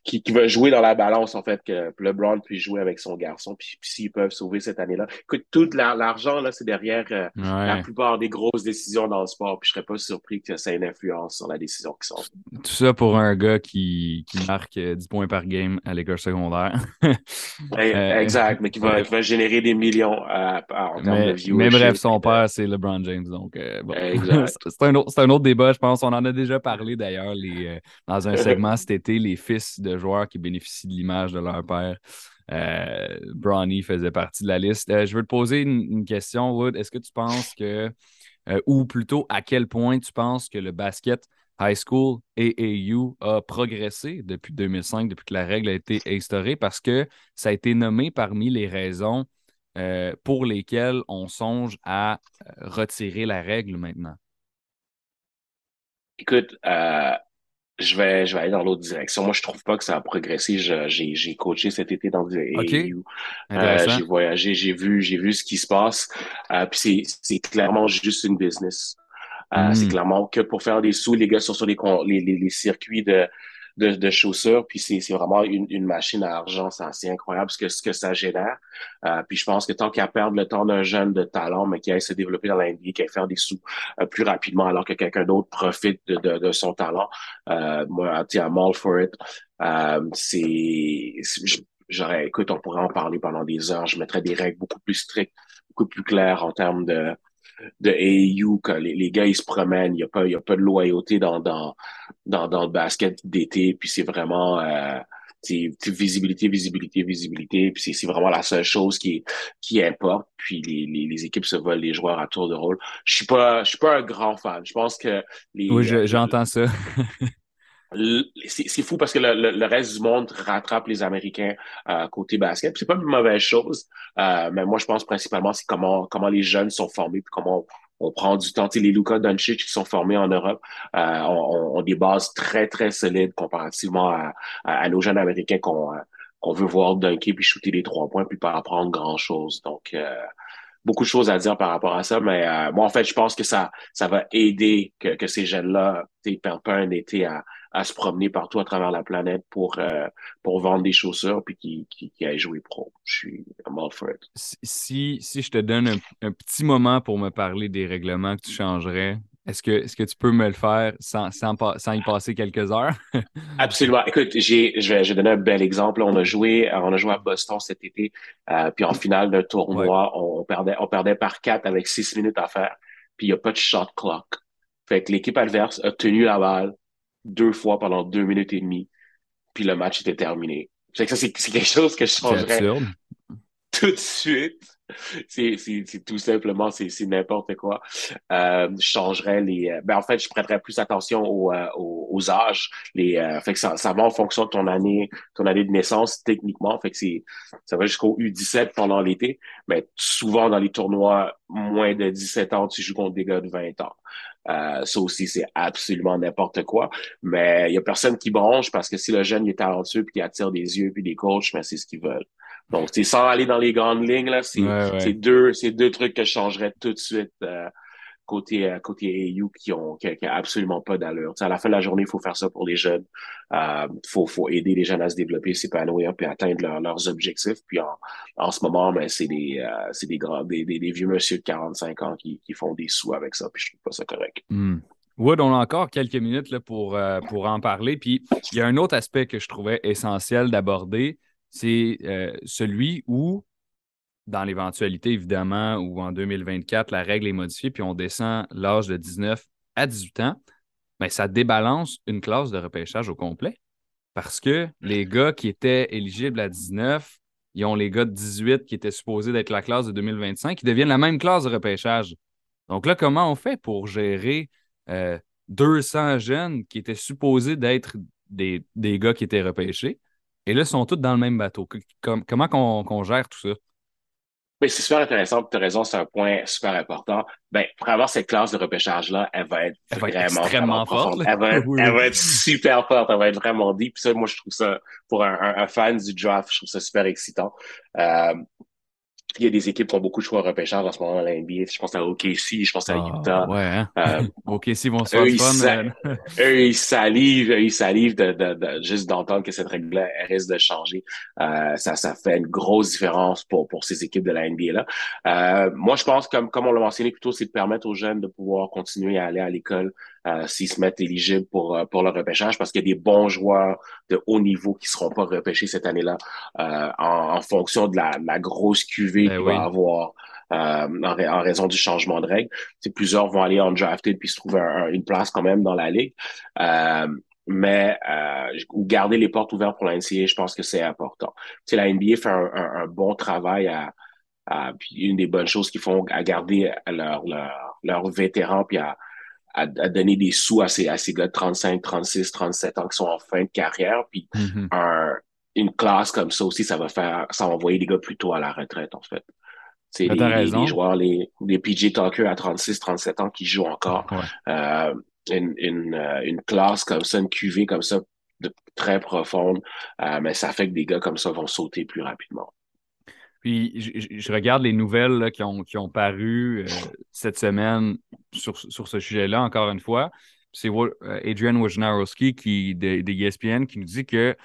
qui, qui va jouer dans la balance en fait, que LeBron puisse jouer avec son garçon. Puis, s'ils peuvent sauver cette année-là, écoute, tout l'argent là, c'est derrière euh, la plupart des grosses décisions dans le sport. Puis je serais pas surpris que ça ait une influence sur la décision qui sont. Tout ça pour un gars qui, qui marque 10 points par game à l'école secondaire. exact, mais qui va, va, générer des millions en termes de. Mais bref, son père, c'est LeBron James, donc bon. un, autre débat, je pense. On en a déjà parlé d'ailleurs euh, dans un segment cet été, les fils de joueurs qui bénéficient de l'image de leur père. Euh, Bronny faisait partie de la liste. Euh, je veux te poser une, question, Wood. Est-ce que tu penses que, ou plutôt à quel point tu penses que le basket high school et AU a progressé depuis 2005, depuis que la règle a été instaurée, parce que ça a été nommé parmi les raisons pour lesquelles on songe à retirer la règle maintenant? Écoute, euh, je vais, je vais aller dans l'autre direction. Moi, je trouve pas que ça a progressé. J'ai, j'ai coaché cet été dans du okay. euh, j'ai voyagé, j'ai vu, j'ai vu ce qui se passe. Euh, puis c'est, c'est clairement juste une business. Euh, C'est hmm. clairement que pour faire des sous, les gars sont sur les, les, les circuits de de, de chaussures. Puis c'est, c'est vraiment une, machine à argent. C'est assez incroyable ce que, ce que ça génère. Euh, puis je pense que tant qu'à perdre le temps d'un jeune de talent, mais qui aille se développer dans l'indie, qui aille faire des sous euh, plus rapidement alors que quelqu'un d'autre profite de son talent, euh, moi, I'm all for it. Euh, c'est, j'aurais, écoute, on pourrait en parler pendant des heures. Je mettrais des règles beaucoup plus strictes, beaucoup plus claires en termes de de AAU, que les, les, gars, ils se promènent, il n'y a, pas, y a pas de loyauté dans, dans, dans, dans le basket d'été, puis c'est vraiment euh, visibilité, visibilité, visibilité, puis c'est vraiment la seule chose qui, qui importe, puis les, les, les, équipes se volent les joueurs à tour de rôle. Je suis pas je suis pas un grand fan. Je pense que les... Oui, j'entends ça. c'est fou parce que le, reste du monde rattrape les Américains euh, côté basket. C'est pas une mauvaise chose, euh, mais moi je pense principalement c'est comment comment les jeunes sont formés puis comment on, prend du temps. Tu les Luka Doncic qui sont formés en Europe euh, ont, des bases très très solides comparativement à, à, nos jeunes Américains qu'on qu'on veut voir dunker puis shooter les trois points puis pas apprendre grand chose. Donc beaucoup de choses à dire par rapport à ça, mais moi en fait je pense que ça ça va aider que, que ces jeunes là perdent pas un été à à se promener partout à travers la planète pour, euh, pour vendre des chaussures puis qui, qui, qui aille jouer pro. Je suis all for it. Si, si je te donne un, petit moment pour me parler des règlements que tu changerais, est-ce que, est-ce que tu peux me le faire sans, sans, sans y passer quelques heures? Absolument. Écoute, j'ai, je, vais, je vais donner un bel exemple. On a joué, on a joué à Boston cet été, euh, puis en finale d'un tournoi, on, perdait, on perdait par quatre avec six minutes à faire, puis il n'y a pas de shot clock. Fait que l'équipe adverse a tenu la balle, deux fois pendant deux minutes et demie, puis le match était terminé. C'est ça, c'est quelque chose que je changerais tout de suite. C'est tout simplement, c'est n'importe quoi. Euh, je changerais les. Euh, ben en fait, je prêterais plus attention aux, euh, aux, âges. Les, euh, fait que ça, ça va en fonction de ton année, ton année de naissance techniquement. Fait que c'est, ça va jusqu'au U17 pendant l'été. Mais souvent dans les tournois moins de 17 ans, tu joues contre des gars de 20 ans. Euh, ça aussi, c'est absolument n'importe quoi. Mais il y a personne qui bronche parce que si le jeune est talentueux puis qu'il attire des yeux puis des coachs, mais c'est ce qu'ils veulent. Donc, sans aller dans les grandes lignes, là, c'est deux, c'est deux trucs que je changerais tout de suite euh, côté euh, côté AU qui ont qui, a absolument pas d'allure. à la fin de la journée, il faut faire ça pour les jeunes. Euh, faut faut aider les jeunes à se développer, s'épanouir puis atteindre leurs objectifs. Puis en, en ce moment, ben c'est des euh, c'est des grands des, des, vieux monsieur de 45 ans qui, qui font des sous avec ça. Puis je trouve pas ça correct. Hmm. Wood, on a encore quelques minutes là, pour, euh, pour en parler. Puis il y a un autre aspect que je trouvais essentiel d'aborder, c'est celui où dans l'éventualité, évidemment, où en 2024, la règle est modifiée, puis on descend l'âge de 19 à 18 ans, mais ça débalance une classe de repêchage au complet. Parce que les gars qui étaient éligibles à 19, ils ont les gars de 18 qui étaient supposés d'être la classe de 2025, qui deviennent la même classe de repêchage. Donc là, comment on fait pour gérer 200 euh, jeunes qui étaient supposés d'être des, gars qui étaient repêchés? Et là, ils sont tous dans le même bateau. comment qu'on gère tout ça? Ben, c'est super intéressant. Tu as raison, c'est un point super important. Ben, pour avoir cette classe de repêchage-là, elle va être vraiment, extrêmement forte. Elle va, elle va, être super forte. Elle va être vraiment deep. Puis ça, moi, je trouve ça, pour un, un, fan du draft, je trouve ça super excitant. Euh, il y a des équipes qui ont beaucoup de choix repêchage en ce moment dans la NBA. Je pense à OKC, je pense à ah, Utah. ouais, hein? euh, OKC vont se faire fun. eux, ils salivent, ils salivent de, de, de juste d'entendre que cette règle-là risque de changer. Euh, ça, ça fait une grosse différence pour, pour ces équipes de la NBA-là. Euh, moi, je pense, comme, comme on l'a mentionné plutôt, c'est de permettre aux jeunes de pouvoir continuer à aller à l'école euh, s'ils se mettent éligibles pour, pour le repêchage parce qu'il y a des bons joueurs de haut niveau qui seront pas repêchés cette année-là en, en, fonction de la, la grosse cuvée ben qu'il va avoir. Euh, en, raison du changement de règles. Plusieurs vont aller en drafted puis se trouver une place quand même dans la ligue. Euh, mais euh, garder les portes ouvertes pour la NCAA, je pense que c'est important. Tu la NBA fait un, un, bon travail à, à, puis une des bonnes choses qu'ils font à garder leurs leur, leur vétérans puis à, à, donner des sous à ces, à ces gars de 35, 36, 37 ans qui sont en fin de carrière. Puis mm-hmm. un, une classe comme ça aussi, ça va faire, ça va envoyer les gars plutôt à la retraite, en fait. C'est les, les, joueurs, les, les PJ Tucker à 36, 37 ans qui jouent encore. Euh, une, une, euh, une, classe comme ça, une cuvée comme ça, de, très profonde, euh, mais ça fait que des gars comme ça vont sauter plus rapidement. Puis je, regarde les nouvelles qui, ont, qui ont paru euh, cette semaine sur, sur ce sujet-là, encore une fois. C'est Adrian Wojnarowski qui, de, de, ESPN qui nous dit que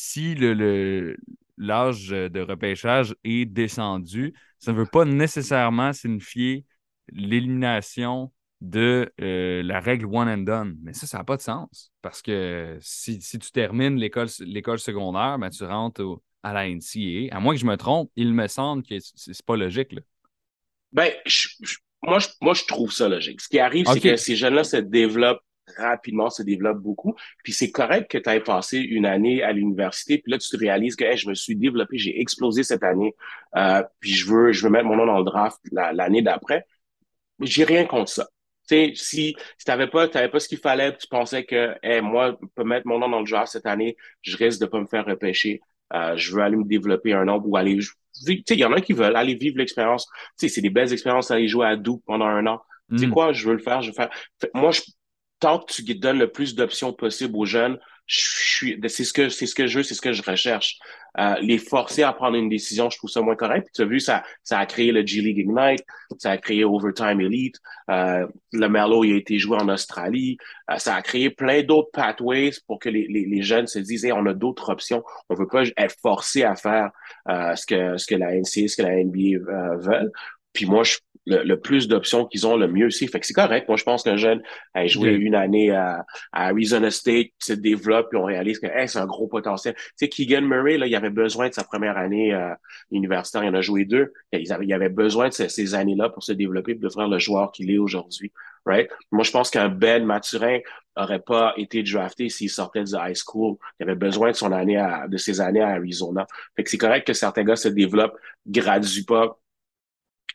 si le, l'âge de repêchage est descendu, ça ne veut pas nécessairement signifier l'élimination de euh, la règle one and done. Mais ça, ça n'a pas de sens. Parce que si, si tu termines l'école, l'école secondaire, ben, tu rentres au, à la NCAA. À moins que je me trompe, il me semble que c'est pas logique. Là. Ben, moi, je, moi, je trouve ça logique. Ce qui arrive, c'est que ces jeunes-là se développent rapidement, se développent beaucoup. Puis c'est correct que tu aies passé une année à l'université, puis là, tu te réalises que je me suis développé, j'ai explosé cette année, euh, puis je veux, je veux mettre mon nom dans le draft l'année d'après. J'ai rien contre ça. sais, si, si tu n'avais pas, pas ce qu'il fallait, tu pensais que hey, moi, je peux mettre mon nom dans le draft cette année, je risque de pas me faire repêcher. Euh, je veux aller me développer un nombre ou aller. Tu sais, il y en a qui veulent aller vivre l'expérience. Tu sais, c'est des belles expériences d'aller jouer à Doux pendant un an. Tu sais mm. quoi, je veux le faire, je veux faire. moi, je, tant que tu donnes le plus d'options possibles aux jeunes, je suis, c'est ce que, c'est ce que je veux, c'est ce que je recherche. Euh, les forcer à prendre une décision, je trouve ça moins correct. tu as vu, ça, ça a créé le G League Ignite, ça a créé Overtime Elite, euh, le Merlot il a été joué en Australie, euh, ça a créé plein d'autres pathways pour que les, les, les jeunes se disent, on a d'autres options, on veut pas être forcé à faire euh, ce que ce que la NCA, ce que la NBA euh, veulent. Puis moi, je le, plus d'options qu'ils ont, le mieux aussi. Fait que c'est correct. Moi, je pense qu'un jeune a joué une année à, à, Arizona State, se développe, puis on réalise que c'est un gros potentiel. Tu sais, Keegan Murray, là, il avait besoin de sa première année euh, universitaire. Il en a joué deux. Il avait, il avait besoin de ces, années-là pour se développer et devenir le joueur qu'il est aujourd'hui. Right? Moi, je pense qu'un Ben Maturin aurait pas été drafté s'il sortait de high school. Il avait besoin de son année à, de ses années à Arizona. Fait que c'est correct que certains gars se développent, graduent pas,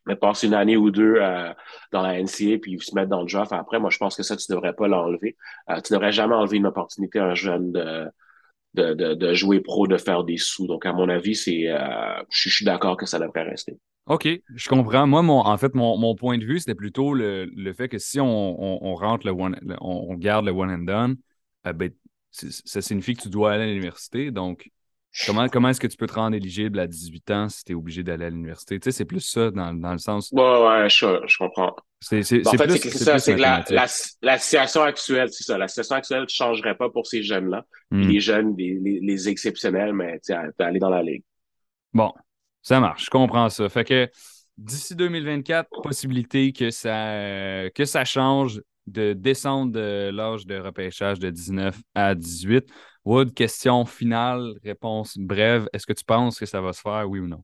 mais passer une année ou deux euh, dans la NCA puis se mettre dans le draft après, moi, je pense que ça, tu devrais pas l'enlever. Euh, tu devrais jamais enlever une opportunité à un jeune de, de, jouer pro, de faire des sous. Donc, à mon avis, c'est euh, je, suis d'accord que ça devrait rester. OK, je comprends. Moi, mon, en fait, mon, point de vue, c'était plutôt le, le, fait que si on rentre le one, on, garde le one and done, euh, ben, ça signifie que tu dois aller à l'université. Donc, Comment, comment est-ce que tu peux te rendre éligible à 18 ans si tu es obligé d'aller à l'université? Tu sais, c'est plus ça dans, dans le sens. Ouais, ouais, je, je comprends. C'est c'est en fait, c'est ça, c'est que la, la, la, situation actuelle, c'est ça. La situation actuelle ne changerait pas pour ces jeunes-là. Hmm. Les jeunes, les, les, les exceptionnels, mais tu sais, aller dans la ligue. Bon, ça marche, je comprends ça. Fait que d'ici 2024, possibilité que ça, que ça change de descendre de l'âge de repêchage de 19 à 18. Wood, question finale, réponse brève. Est-ce que tu penses que ça va se faire, oui ou non?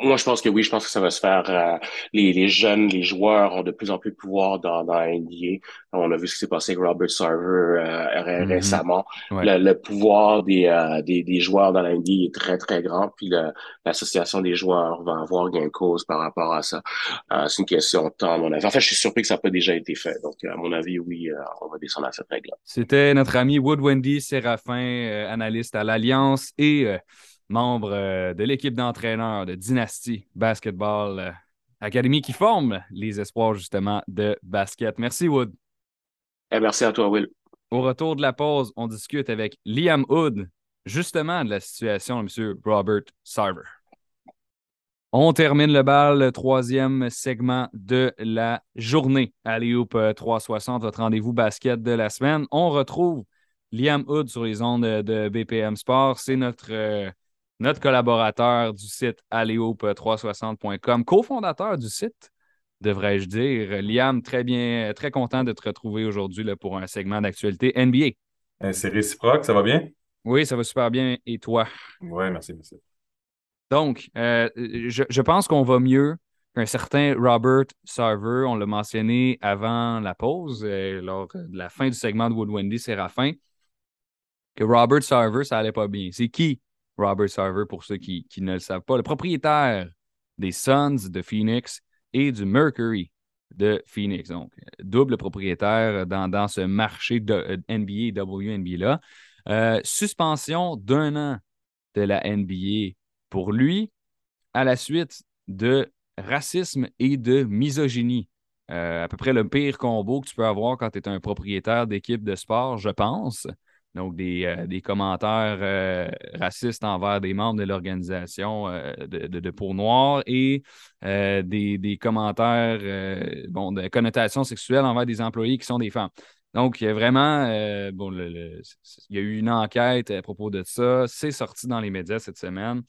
Moi, je pense que oui, je pense que ça va se faire. Euh, les, les, jeunes, les joueurs ont de plus en plus de pouvoir dans, dans la NBA. On a vu ce qui s'est passé avec Robert Sarver euh, mm-hmm. récemment. Le, pouvoir des, euh, des, des, joueurs dans la NBA est très, très grand. Puis l'association des joueurs va avoir gain de cause par rapport à ça. C'est une question de temps, à mon avis. En fait, je suis surpris que ça n'a pas déjà été fait. Donc, à mon avis, oui, on va descendre à cette règle-là. C'était notre ami Wood Wendy Séraphin, analyste à l'Alliance et membre euh, de l'équipe d'entraîneurs de Dynasty Basketball euh, Academy qui forme les espoirs justement de basket. Merci Wood. Et eh, merci à toi Will. Au retour de la pause, on discute avec Liam Hood justement de la situation de M. Robert Sarver. On termine le bal, le troisième segment de la journée. Allez 360, votre rendez-vous basket de la semaine. On retrouve Liam Hood sur les ondes de BPM Sport. C'est notre euh, notre collaborateur du site alleope360.com, cofondateur du site, devrais-je dire. Liam, très bien, très content de te retrouver aujourd'hui pour un segment d'actualité NBA. C'est réciproque, ça va bien? Oui, ça va super bien. Et toi? Oui, merci, merci. Donc, euh, je, pense qu'on va mieux qu'un certain Robert Sarver. On l'a mentionné avant la pause, euh, lors de la fin du segment de Wood Wendy Séraphin, que Robert Sarver, ça allait pas bien. C'est qui? Robert Sarver, pour ceux qui, ne le savent pas, le propriétaire des Suns de Phoenix et du Mercury de Phoenix. Donc, double propriétaire dans, ce marché de NBA et WNBA-là. Euh, suspension d'un an de la NBA pour lui à la suite de racisme et de misogynie. Euh, à peu près le pire combo que tu peux avoir quand tu es un propriétaire d'équipe de sport, je pense. Donc, des, euh, commentaires euh, racistes envers des membres de l'organisation euh, de, de, Peau Noire et des, commentaires bon, de connotation sexuelle envers des employés qui sont des femmes. Donc, il y a vraiment, bon, il y a eu une enquête à propos de ça. C'est sorti dans les médias cette semaine.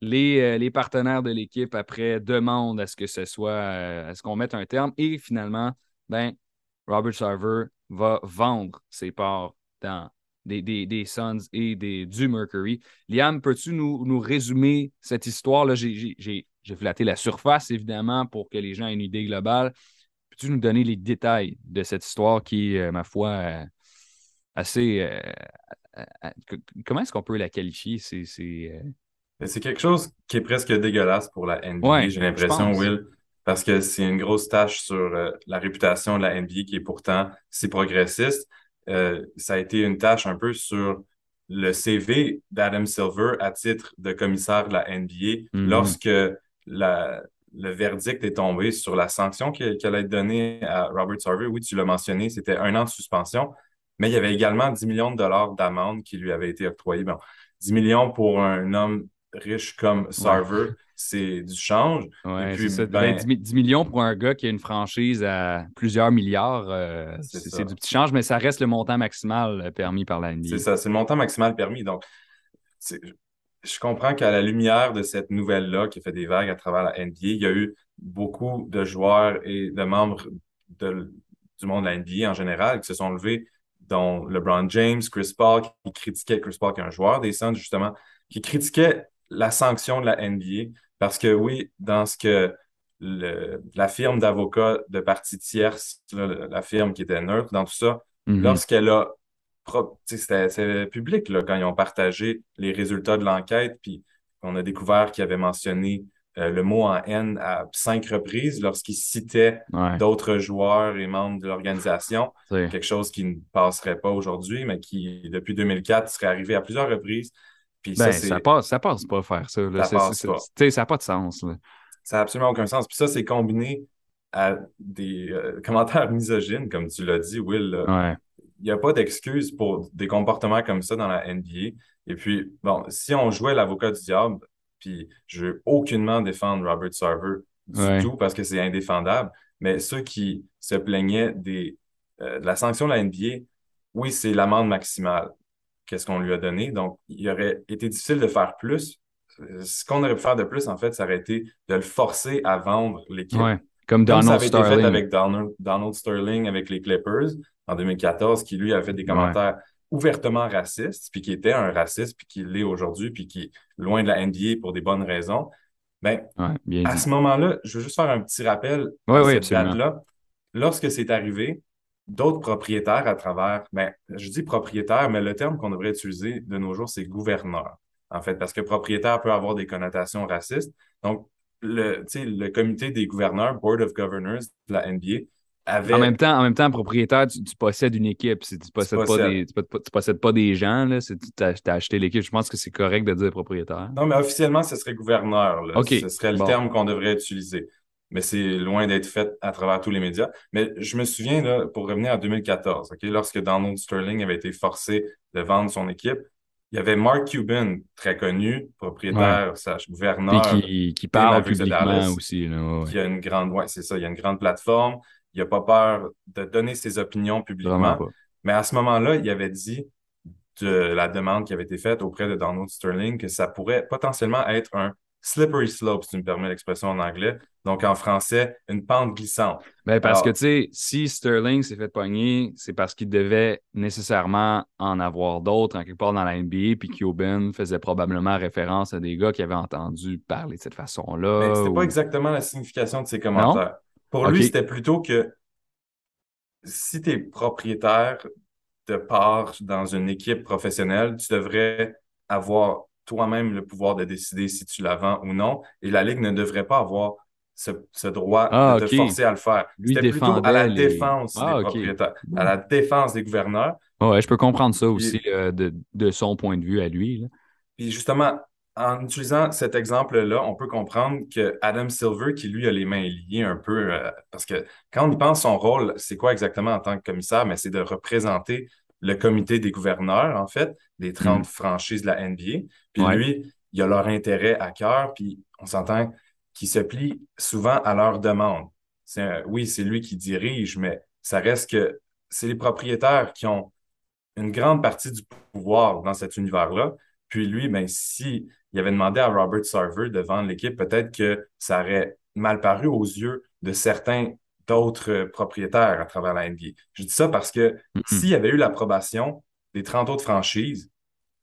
Les, les partenaires de l'équipe, après, demandent à ce que ce soit, à ce qu'on mette un terme. Et finalement, ben, Robert Sarver va vendre ses parts dans des, des, des Suns et des, du Mercury. Liam, peux-tu nous, nous, résumer cette histoire-là? J'ai flatté la surface, évidemment, pour que les gens aient une idée globale. Peux-tu nous donner les détails de cette histoire qui est, euh, ma foi, euh, assez. Euh, comment est-ce qu'on peut la qualifier? C'est quelque chose qui est presque dégueulasse pour la NBA, j'ai l'impression, Will. parce que c'est une grosse tâche sur euh, la réputation de la NBA qui est pourtant si progressiste. Euh, ça a été une tâche un peu sur le CV d'Adam Silver à titre de commissaire de la NBA Mhm. lorsque la, le verdict est tombé sur la sanction qui, qui allait donnée à Robert Sarver. Oui, tu l'as mentionné, c'était un an de suspension, mais il y avait également 10 millions de dollars d'amende qui lui avaient été octroyés. Bon, 10 millions pour un homme riche comme Sarver, c'est du change. Ouais, Et puis, c'est ça. ben- Ben, 10, mi- 10 millions pour un gars qui a une franchise à plusieurs milliards, euh, C'est du petit change, mais ça reste le montant maximal euh, permis par la NBA. C'est ça, c'est le montant maximal permis. Donc, je comprends qu'à la lumière de cette nouvelle-là qui a fait des vagues à travers la NBA, il y a eu beaucoup de joueurs et de membres de- du monde de la NBA en général qui se sont levés, dont LeBron James, Chris Paul, qui critiquait Chris Paul, qui est un joueur des Suns, justement, qui critiquait la sanction de la NBA parce que oui, dans ce que le- la firme d'avocats de partie tierce, là, la firme qui était neutre dans tout ça, Mhm. lorsqu'elle a c'était public là, quand ils ont partagé les résultats de l'enquête, puis on a découvert qu'ils avaient mentionné euh, le mot en haine à cinq reprises lorsqu'ils citaient Ouais, d'autres joueurs et membres de l'organisation, quelque chose qui ne passerait pas aujourd'hui, mais qui, depuis 2004, serait arrivé à plusieurs reprises. Puis Ben, ça, passe, ça passe pas faire ça. là. Ça n'a pas de sens. là. ça n'a absolument aucun sens. Puis ça, c'est combiné à des euh, commentaires misogynes, comme tu l'as dit, Will. Ouais. il n'y a pas d'excuse pour des comportements comme ça dans la NBA. Et puis, bon, si on jouait l'avocat du diable, puis je veux aucunement défendre Robert Sarver du Ouais. tout parce que c'est indéfendable, mais ceux qui se plaignaient des, euh, de la sanction de la NBA, oui, c'est l'amende maximale. Qu'est-ce qu'on lui a donné? Donc, il aurait été difficile de faire plus. Ce qu'on aurait pu faire de plus, en fait, ça aurait été de le forcer à vendre l'équipe. Ouais. Comme Comme ça Donald avait été fait avec Donald, Donald Sterling avec les Clippers en 2014, qui lui avait fait des commentaires ouvertement racistes, puis qui était un raciste, puis qui l'est aujourd'hui, puis qui est loin de la NBA pour des bonnes raisons. Ben, Ouais, bien à dit. ce moment-là, je veux juste faire un petit rappel à cette date-là. Lorsque c'est arrivé, d'autres propriétaires à travers, ben, je dis propriétaire, mais le terme qu'on devrait utiliser de nos jours, c'est gouverneur, en fait, parce que propriétaire peut avoir des connotations racistes. Donc, le, le comité des gouverneurs, Board of Governors de la NBA, avait En même temps, en même temps, propriétaire, tu, tu possèdes une équipe. Tu possèdes, pas possèdes. des, tu, po- tu possèdes pas des gens. Là. Tu t'as t'as acheté l'équipe. Je pense que c'est correct de dire propriétaire. Non, mais officiellement, ce serait gouverneur. là. Ce serait le Bon. terme qu'on devrait utiliser. Mais c'est loin d'être fait à travers tous les médias. Mais je me souviens, là, pour revenir en 2014, OK, lorsque Donald Sterling avait été forcé de vendre son équipe, il y avait Mark Cuban, très connu, propriétaire, slash gouverneur, qui, qui parle Mavericks de publiquement Dallas. aussi. Là, ouais, ouais. qui a une grande, ouais, c'est ça, il y a une grande plateforme. Il n'a pas peur de donner ses opinions publiquement. Mais à ce moment-là, il avait dit de la demande qui avait été faite auprès de Donald Sterling que ça pourrait potentiellement être un slippery slope, si tu me permets l'expression en anglais. Donc, en français, une pente glissante. Ben, parce Alors- que, tu sais, si Sterling s'est fait pogner, c'est parce qu'il devait nécessairement en avoir d'autres en quelque part dans la NBA, puis Cuban faisait probablement référence à des gars qui avaient entendu parler de cette façon-là. Mais c'était ou- pas exactement la signification de ses commentaires. Pour lui, c'était plutôt que si tu es propriétaire de part dans une équipe professionnelle, tu devrais avoir toi-même le pouvoir de décider si tu la vends ou non. Et la Ligue ne devrait pas avoir ce, ce droit Ah, de te forcer à le faire. C'était plutôt à la les- défense Ah, des ok. propriétaires, à la défense des gouverneurs. Ouais, je peux comprendre ça aussi euh, de, de son point de vue à lui. là. Puis justement, en utilisant cet exemple-là, on peut comprendre que Adam Silver, qui lui a les mains liées un peu, euh, parce que quand on y pense, son rôle, c'est quoi exactement en tant que commissaire? Mais c'est de représenter le comité des gouverneurs, en fait, des 30 franchises de la NBA. Puis Ouais. lui, il a leur intérêt à cœur, puis on s'entend qu'il se plie souvent à leurs demandes. C'est un- oui, c'est lui qui dirige, mais ça reste que c'est les propriétaires qui ont une grande partie du pouvoir dans cet univers-là. Puis lui, ben, si il avait demandé à Robert Sarver de vendre l'équipe, peut-être que ça aurait mal paru aux yeux de certains d'autres euh, propriétaires à travers la NBA. Je dis ça parce que s'il y avait eu l'approbation des 30 autres franchises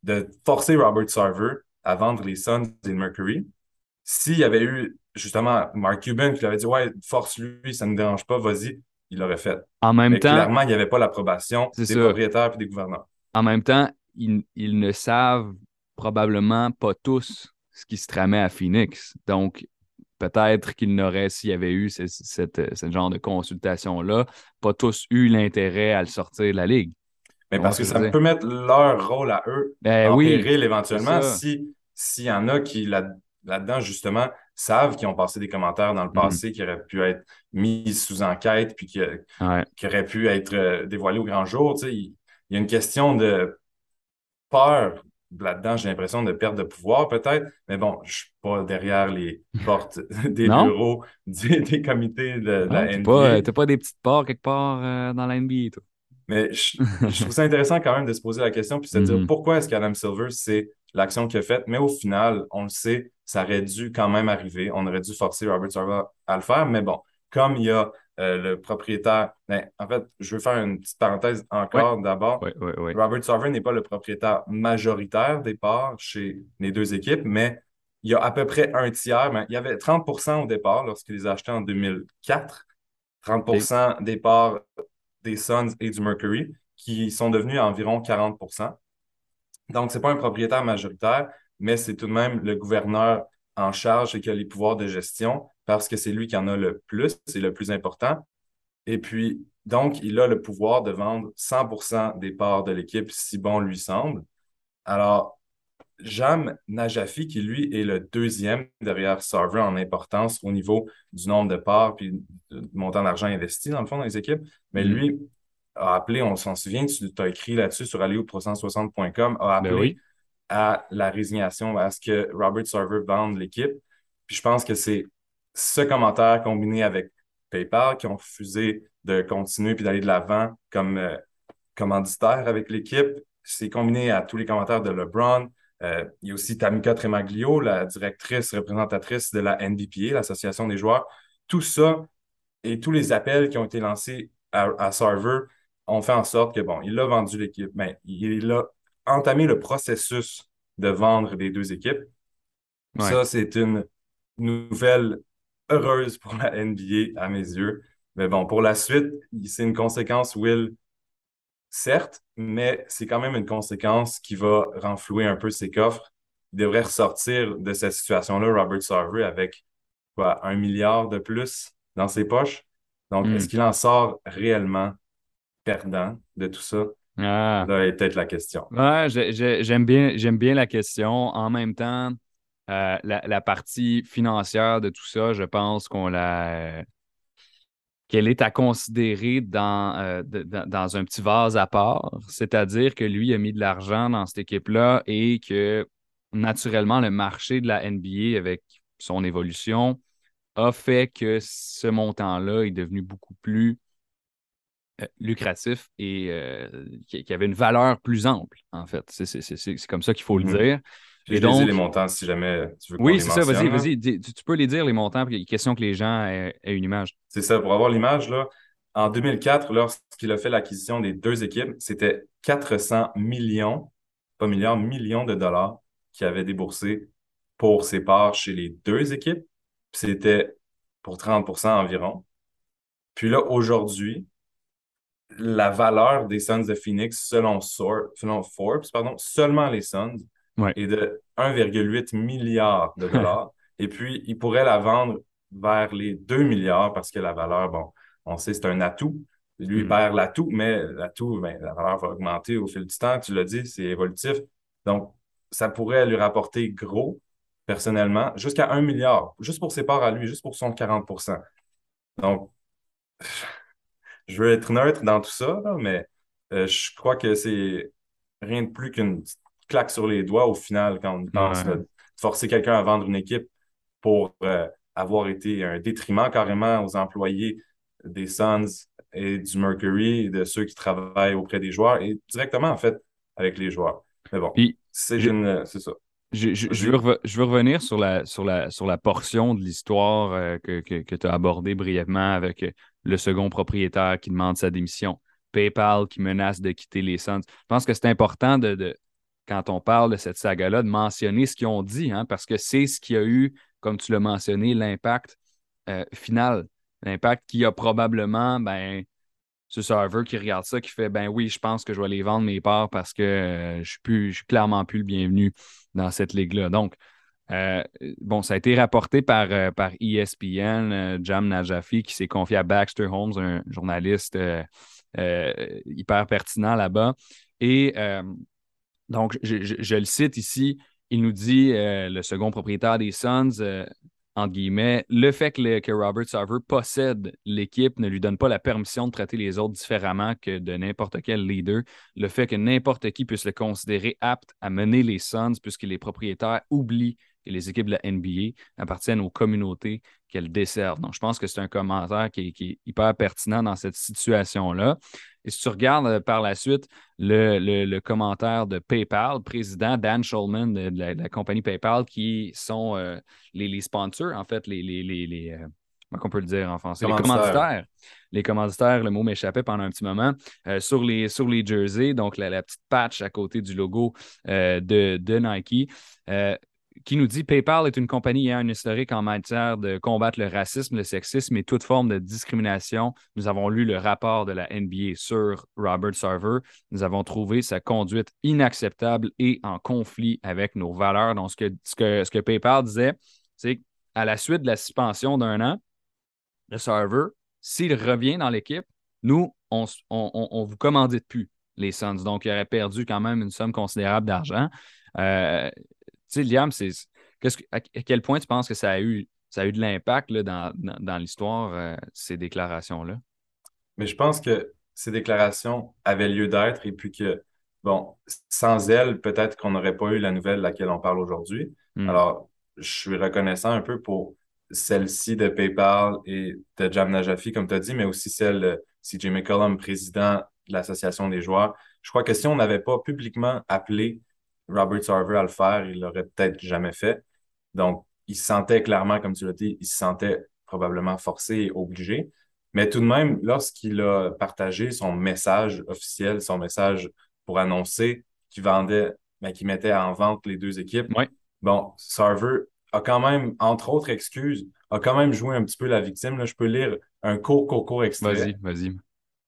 de forcer Robert Sarver à vendre les Suns et le Mercury, s'il y avait eu justement Mark Cuban qui lui avait dit Ouais, force-lui, ça ne me dérange pas, vas-y, il l'aurait fait. En même Mais temps, clairement, il n'y avait pas l'approbation des ça. propriétaires et des gouverneurs. en même temps, ils, ils ne savent probablement pas tous ce qui se tramait à Phoenix. Donc, peut-être qu'il n'aurait, s'il y avait eu ce genre de consultation-là, pas tous eu l'intérêt à le sortir de la Ligue. Mais parce que ça peut mettre leur rôle à eux ben en oui, péril éventuellement si s'il y en a qui là, là-dedans, justement, savent qu'ils ont passé des commentaires dans le Mhm. passé qui auraient pu être mis sous enquête puis qui, Ouais. qui auraient pu être euh, dévoilés au grand jour. Tu sais, il, il y a une question de peur là-dedans, j'ai l'impression de perte de pouvoir peut-être, mais bon, je suis pas derrière les portes des Non? bureaux des, des comités de, de la T'as NBA. pas, t'as pas des petites parts quelque part euh, dans la NBA, toi. Mais je, je trouve ça intéressant quand même de se poser la question puis de se dire Mhm. pourquoi est-ce qu'Adam Silver, c'est l'action qu'il a faite. Mais au final, on le sait, ça aurait dû quand même arriver. On aurait dû forcer Robert Sarver à le faire. Mais bon, comme il y a euh, le propriétaire. ben, en fait, je veux faire une petite parenthèse encore d'abord. Oui, oui, oui. Robert Sarver n'est pas le propriétaire majoritaire des parts chez les deux équipes, mais il y a à peu près un tiers. Ben, il y avait 30% au départ lorsqu'il les a achetés en 2004. 30% des parts des Suns et du Mercury, qui sont devenus environ 40% Donc, ce n'est pas un propriétaire majoritaire, mais c'est tout de même le gouverneur en charge et qui a les pouvoirs de gestion parce que c'est lui qui en a le plus, c'est le plus important. Et puis, donc, il a le pouvoir de vendre 100% des parts de l'équipe si bon lui semble. Alors, Jam Najafi, qui lui est le deuxième derrière Sarver en importance au niveau du nombre de parts puis du montant d'argent investi dans le fond dans les équipes, mais Mm. lui a appelé, on s'en souvient, tu as écrit là-dessus sur alléo360.com, a appelé Ben oui. à la résignation, à ce que Robert Sarver vende l'équipe. Puis je pense que c'est ce commentaire combiné avec PayPal qui ont refusé de continuer puis d'aller de l'avant comme euh, commanditaire avec l'équipe. C'est combiné à tous les commentaires de LeBron. Euh, il y a aussi Tamika Tremaglio, la directrice représentatrice de la NBPA, l'Association des joueurs. Tout ça et tous les appels qui ont été lancés à, à Sarver ont fait en sorte que, bon, il a vendu l'équipe. Ben, il a entamé le processus de vendre les deux équipes. Ouais. Ça, c'est une nouvelle heureuse pour la NBA à mes yeux. Mais bon, pour la suite, c'est une conséquence, Will, certes, mais c'est quand même une conséquence qui va renflouer un peu ses coffres. Il devrait ressortir de cette situation-là, Robert Sarver, avec quoi, un milliard de plus dans ses poches. Donc, Mm. est-ce qu'il en sort réellement perdant de tout ça? Ah. Là est peut-être la question. Ouais, j'ai- j'ai- j'aime bien, j'aime bien la question. En même temps, euh, la, la partie financière de tout ça, je pense qu'on la qu'elle est à considérer dans, euh, de- dans, un petit vase à part. C'est-à-dire que lui a mis de l'argent dans cette équipe-là et que naturellement, le marché de la NBA avec son évolution a fait que ce montant-là est devenu beaucoup plus euh, lucratif et euh, qui, avait une valeur plus ample, en fait. C'est- comme ça qu'il faut le dire. Et je donc- les montants si jamais tu veux Oui, c'est ça, vas-y, là. vas-y. Tu, tu peux les dire, les montants, puis il est question que les gens aient, aient une image. C'est ça, pour avoir l'image, là, en 2004, lorsqu'il a fait l'acquisition des deux équipes, c'était 400 millions, pas milliards, millions de dollars qu'il avait déboursé pour ses parts chez les deux équipes. C'était pour 30% environ. Puis là, aujourd'hui, la valeur des Suns de Phoenix, selon, Sor- selon Forbes, pardon, seulement les Suns, Ouais. est de 1,8 milliard de dollars. Et puis, il pourrait la vendre vers les 2 milliards parce que la valeur, bon, on sait, c'est un atout. Lui, il Mm. perd l'atout, mais l'atout, ben, la valeur va augmenter au fil du temps. Tu l'as dit, c'est évolutif. Donc, ça pourrait lui rapporter gros, personnellement, jusqu'à 1 milliard, juste pour ses parts à lui, juste pour son 40% Donc, je veux être neutre dans tout ça, là, mais euh, je crois que c'est rien de plus qu'une claque sur les doigts au final quand on pense. Ouais. de forcer quelqu'un à vendre une équipe pour euh, avoir été un détriment carrément aux employés des Suns et du Mercury, de ceux qui travaillent auprès des joueurs et directement en fait avec les joueurs. Mais bon, c'est je- une, c'est ça. Je, je- veux, je veux revenir sur la, sur la, sur la portion de l'histoire euh, que, que, tu as abordée brièvement avec euh, le second propriétaire qui demande sa démission, PayPal qui menace de quitter les Suns. Je pense que c'est important de, de- quand on parle de cette saga-là, de mentionner ce qu'ils ont dit, hein, parce que c'est ce qui a eu, comme tu l'as mentionné, l'impact euh, final. L'impact qui a probablement, ben, ce serveur qui regarde ça, qui fait ben oui, je pense que je vais les vendre mes parts parce que euh, je je suis clairement plus le bienvenu dans cette ligue-là. Donc, Euh, bon, ça a été rapporté par, par ESPN, Jam Najafi, qui s'est confié à Baxter Holmes, un journaliste hyper pertinent là-bas. Et donc, je, le cite ici, il nous dit, le second propriétaire des Suns, entre guillemets, le fait que, Robert Sarver possède l'équipe ne lui donne pas la permission de traiter les autres différemment que de n'importe quel leader. Le fait que n'importe qui puisse le considérer apte à mener les Suns puisque les propriétaires oublient que les équipes de la NBA appartiennent aux communautés qu'elles desservent. Donc, je pense que c'est un commentaire qui est, hyper pertinent dans cette situation-là. Et si tu regardes euh, par la suite le, commentaire de PayPal, président Dan Schulman de, la, compagnie PayPal, qui sont euh, les, sponsors, en fait, les, les, euh, comment on peut le dire en français? Les commanditaires. Les commanditaires, le mot m'échappait pendant un petit moment. sur, les, sur les jerseys, donc la, petite patch à côté du logo de, de, Nike qui nous dit PayPal est une compagnie ayant un historique en matière de combattre le racisme, le sexisme et toute forme de discrimination. Nous avons lu le rapport de la NBA sur Robert Sarver. Nous avons trouvé sa conduite inacceptable et en conflit avec nos valeurs. Donc, ce que, ce que, PayPal disait, c'est qu'à la suite de la suspension d'un an de Sarver, s'il revient dans l'équipe, nous, on ne vous commandite plus les Suns. Donc, il aurait perdu quand même une somme considérable d'argent. Euh, sais, Liam, c'est, à, quel point tu penses que ça a eu, ça a eu de l'impact dans, dans, l'histoire, euh, ces déclarations-là? Mais je pense que ces déclarations avaient lieu d'être et puis que, bon, sans elles, peut-être qu'on n'aurait pas eu la nouvelle de laquelle on parle aujourd'hui. Hmm. Alors, je suis reconnaissant un peu pour celle-ci de PayPal et de Jam Najafi, comme tu as dit, mais aussi celle de CJ McCollum, président de l'Association des joueurs. Je crois que si on n'avait pas publiquement appelé Robert Sarver à le faire, il l'aurait peut-être jamais fait. Donc, il se sentait clairement, comme tu l'as dit, il se sentait probablement forcé et obligé. Mais tout de même, lorsqu'il a partagé son message officiel, son message pour annoncer qu'il vendait, ben, qu'il mettait en vente les deux équipes, bon, Sarver a quand même, entre autres excuses, a quand même joué un petit peu la victime. Là, je peux lire un court, court, court extrait. Vas-y, vas-y.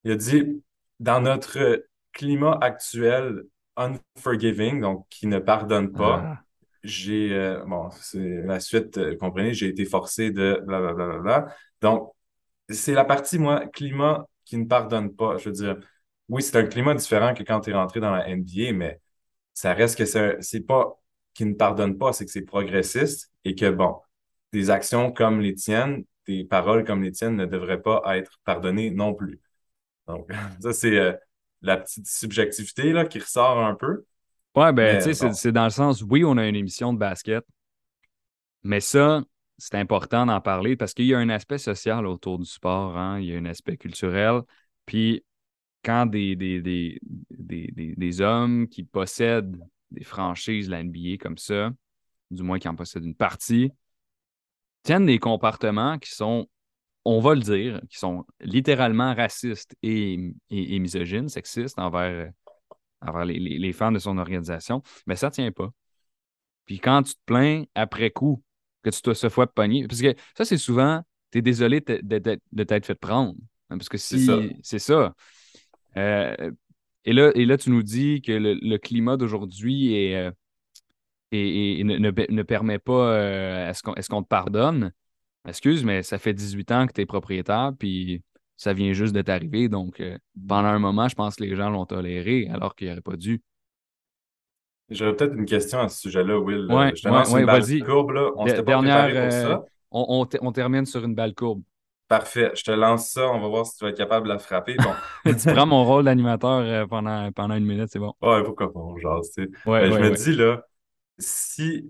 Il a dit Dans notre climat actuel unforgiving, donc qui ne pardonne pas. Ah. J'ai, euh, bon, c'est la suite, euh, comprenez, j'ai été forcé de blablabla. Bla, Donc, c'est la partie, moi, climat qui ne pardonne pas. Je veux dire, oui, c'est un climat différent que quand tu es rentré dans la NBA, mais ça reste que c'est pas qui ne pardonne pas, c'est que c'est progressiste et que, bon, des actions comme les tiennes, des paroles comme les tiennes ne devraient pas être pardonnées non plus. Donc, ça, c'est euh, la petite subjectivité là, qui ressort un peu. Ouais, ben, tu sais, c'est dans le sens, oui, on a une émission de basket, mais ça, c'est important d'en parler parce qu'il y a un aspect social autour du sport, hein? il y a un aspect culturel. Puis, quand des, des, des, des, hommes qui possèdent des franchises de la NBA comme ça, du moins qui en possèdent une partie, tiennent des comportements qui sont on va le dire, qui sont littéralement racistes et, misogynes, sexistes envers, envers les, les, fans de son organisation, mais ça ne tient pas. Puis quand tu te plains après coup que tu te ce fois pogné, parce que ça, c'est souvent, tu es désolé de, t'être fait prendre. Hein, parce que si c'est ça. Euh, et, là, et là, tu nous dis que le, climat d'aujourd'hui est, euh, et, ne, permet pas euh, est-ce qu'on te pardonne. Excuse, mais ça fait 18 ans que tu es propriétaire, puis ça vient juste de t'arriver. Donc, euh, pendant un moment, je pense que les gens l'ont toléré alors qu'il n'aurait pas dû. J'aurais peut-être une question à ce sujet-là, Will. Ouais, je te lance une balle courbe. Là. On s'était pour ça. Euh, on, on, termine sur une balle courbe. Parfait. Je te lance ça. On va voir si tu vas être capable de la frapper. Bon. tu prends mon rôle d'animateur euh, pendant, pendant une minute, c'est bon. Ouais, pourquoi pas? Genre, ouais, je me dis, là, si,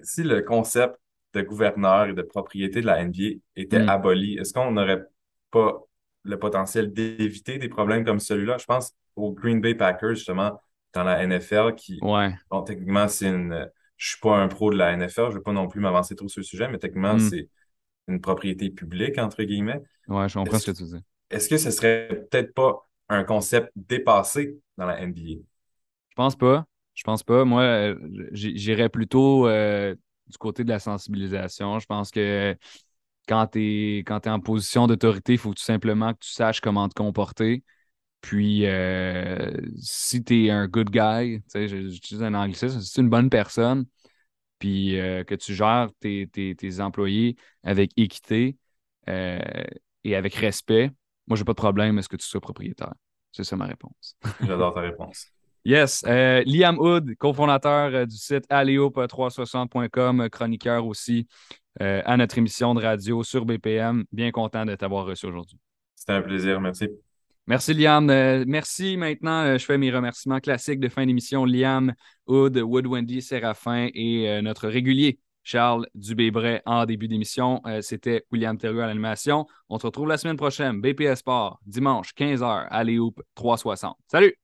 si le concept de gouverneur et de propriété de la NBA était mm. aboli, est-ce qu'on n'aurait pas le potentiel d'éviter des problèmes comme celui-là? Je pense aux Green Bay Packers, justement, dans la NFL, qui, ouais. bon, techniquement, c'est une. Je suis pas un pro de la NFL, je ne veux pas non plus m'avancer trop sur le sujet, mais techniquement, mm. c'est une propriété publique, entre guillemets. Ouais, je comprends ce que tu dis. Est-ce que ce serait peut-être pas un concept dépassé dans la NBA? Je pense pas. Je pense pas. Moi, euh, j'irais plutôt euh, du côté de la sensibilisation. Je pense que quand tu es, en position d'autorité, il faut tout simplement que tu saches comment te comporter. Puis, euh, si tu es un good guy, j'utilise un anglicisme, si tu es une bonne personne, puis que tu gères tes, employés avec équité et avec respect, moi, j'ai pas de problème à ce que tu sois propriétaire. C'est ça ma réponse. J'adore ta réponse. Yes. Liam Hood, cofondateur du site aleop360.com, chroniqueur aussi à notre émission de radio sur BPM. Bien content de t'avoir reçu aujourd'hui. C'était un plaisir. Merci. Merci, Liam. Euh, merci. Maintenant, euh, je fais mes remerciements classiques de fin d'émission. Liam, Hood, Wood Wendy, Séraphin et euh, notre régulier, Charles Dubébret, en début d'émission. C'était William Thériault à l'animation. On se retrouve la semaine prochaine. BPS Sport, dimanche, 15h, à Hoop 360. Salut!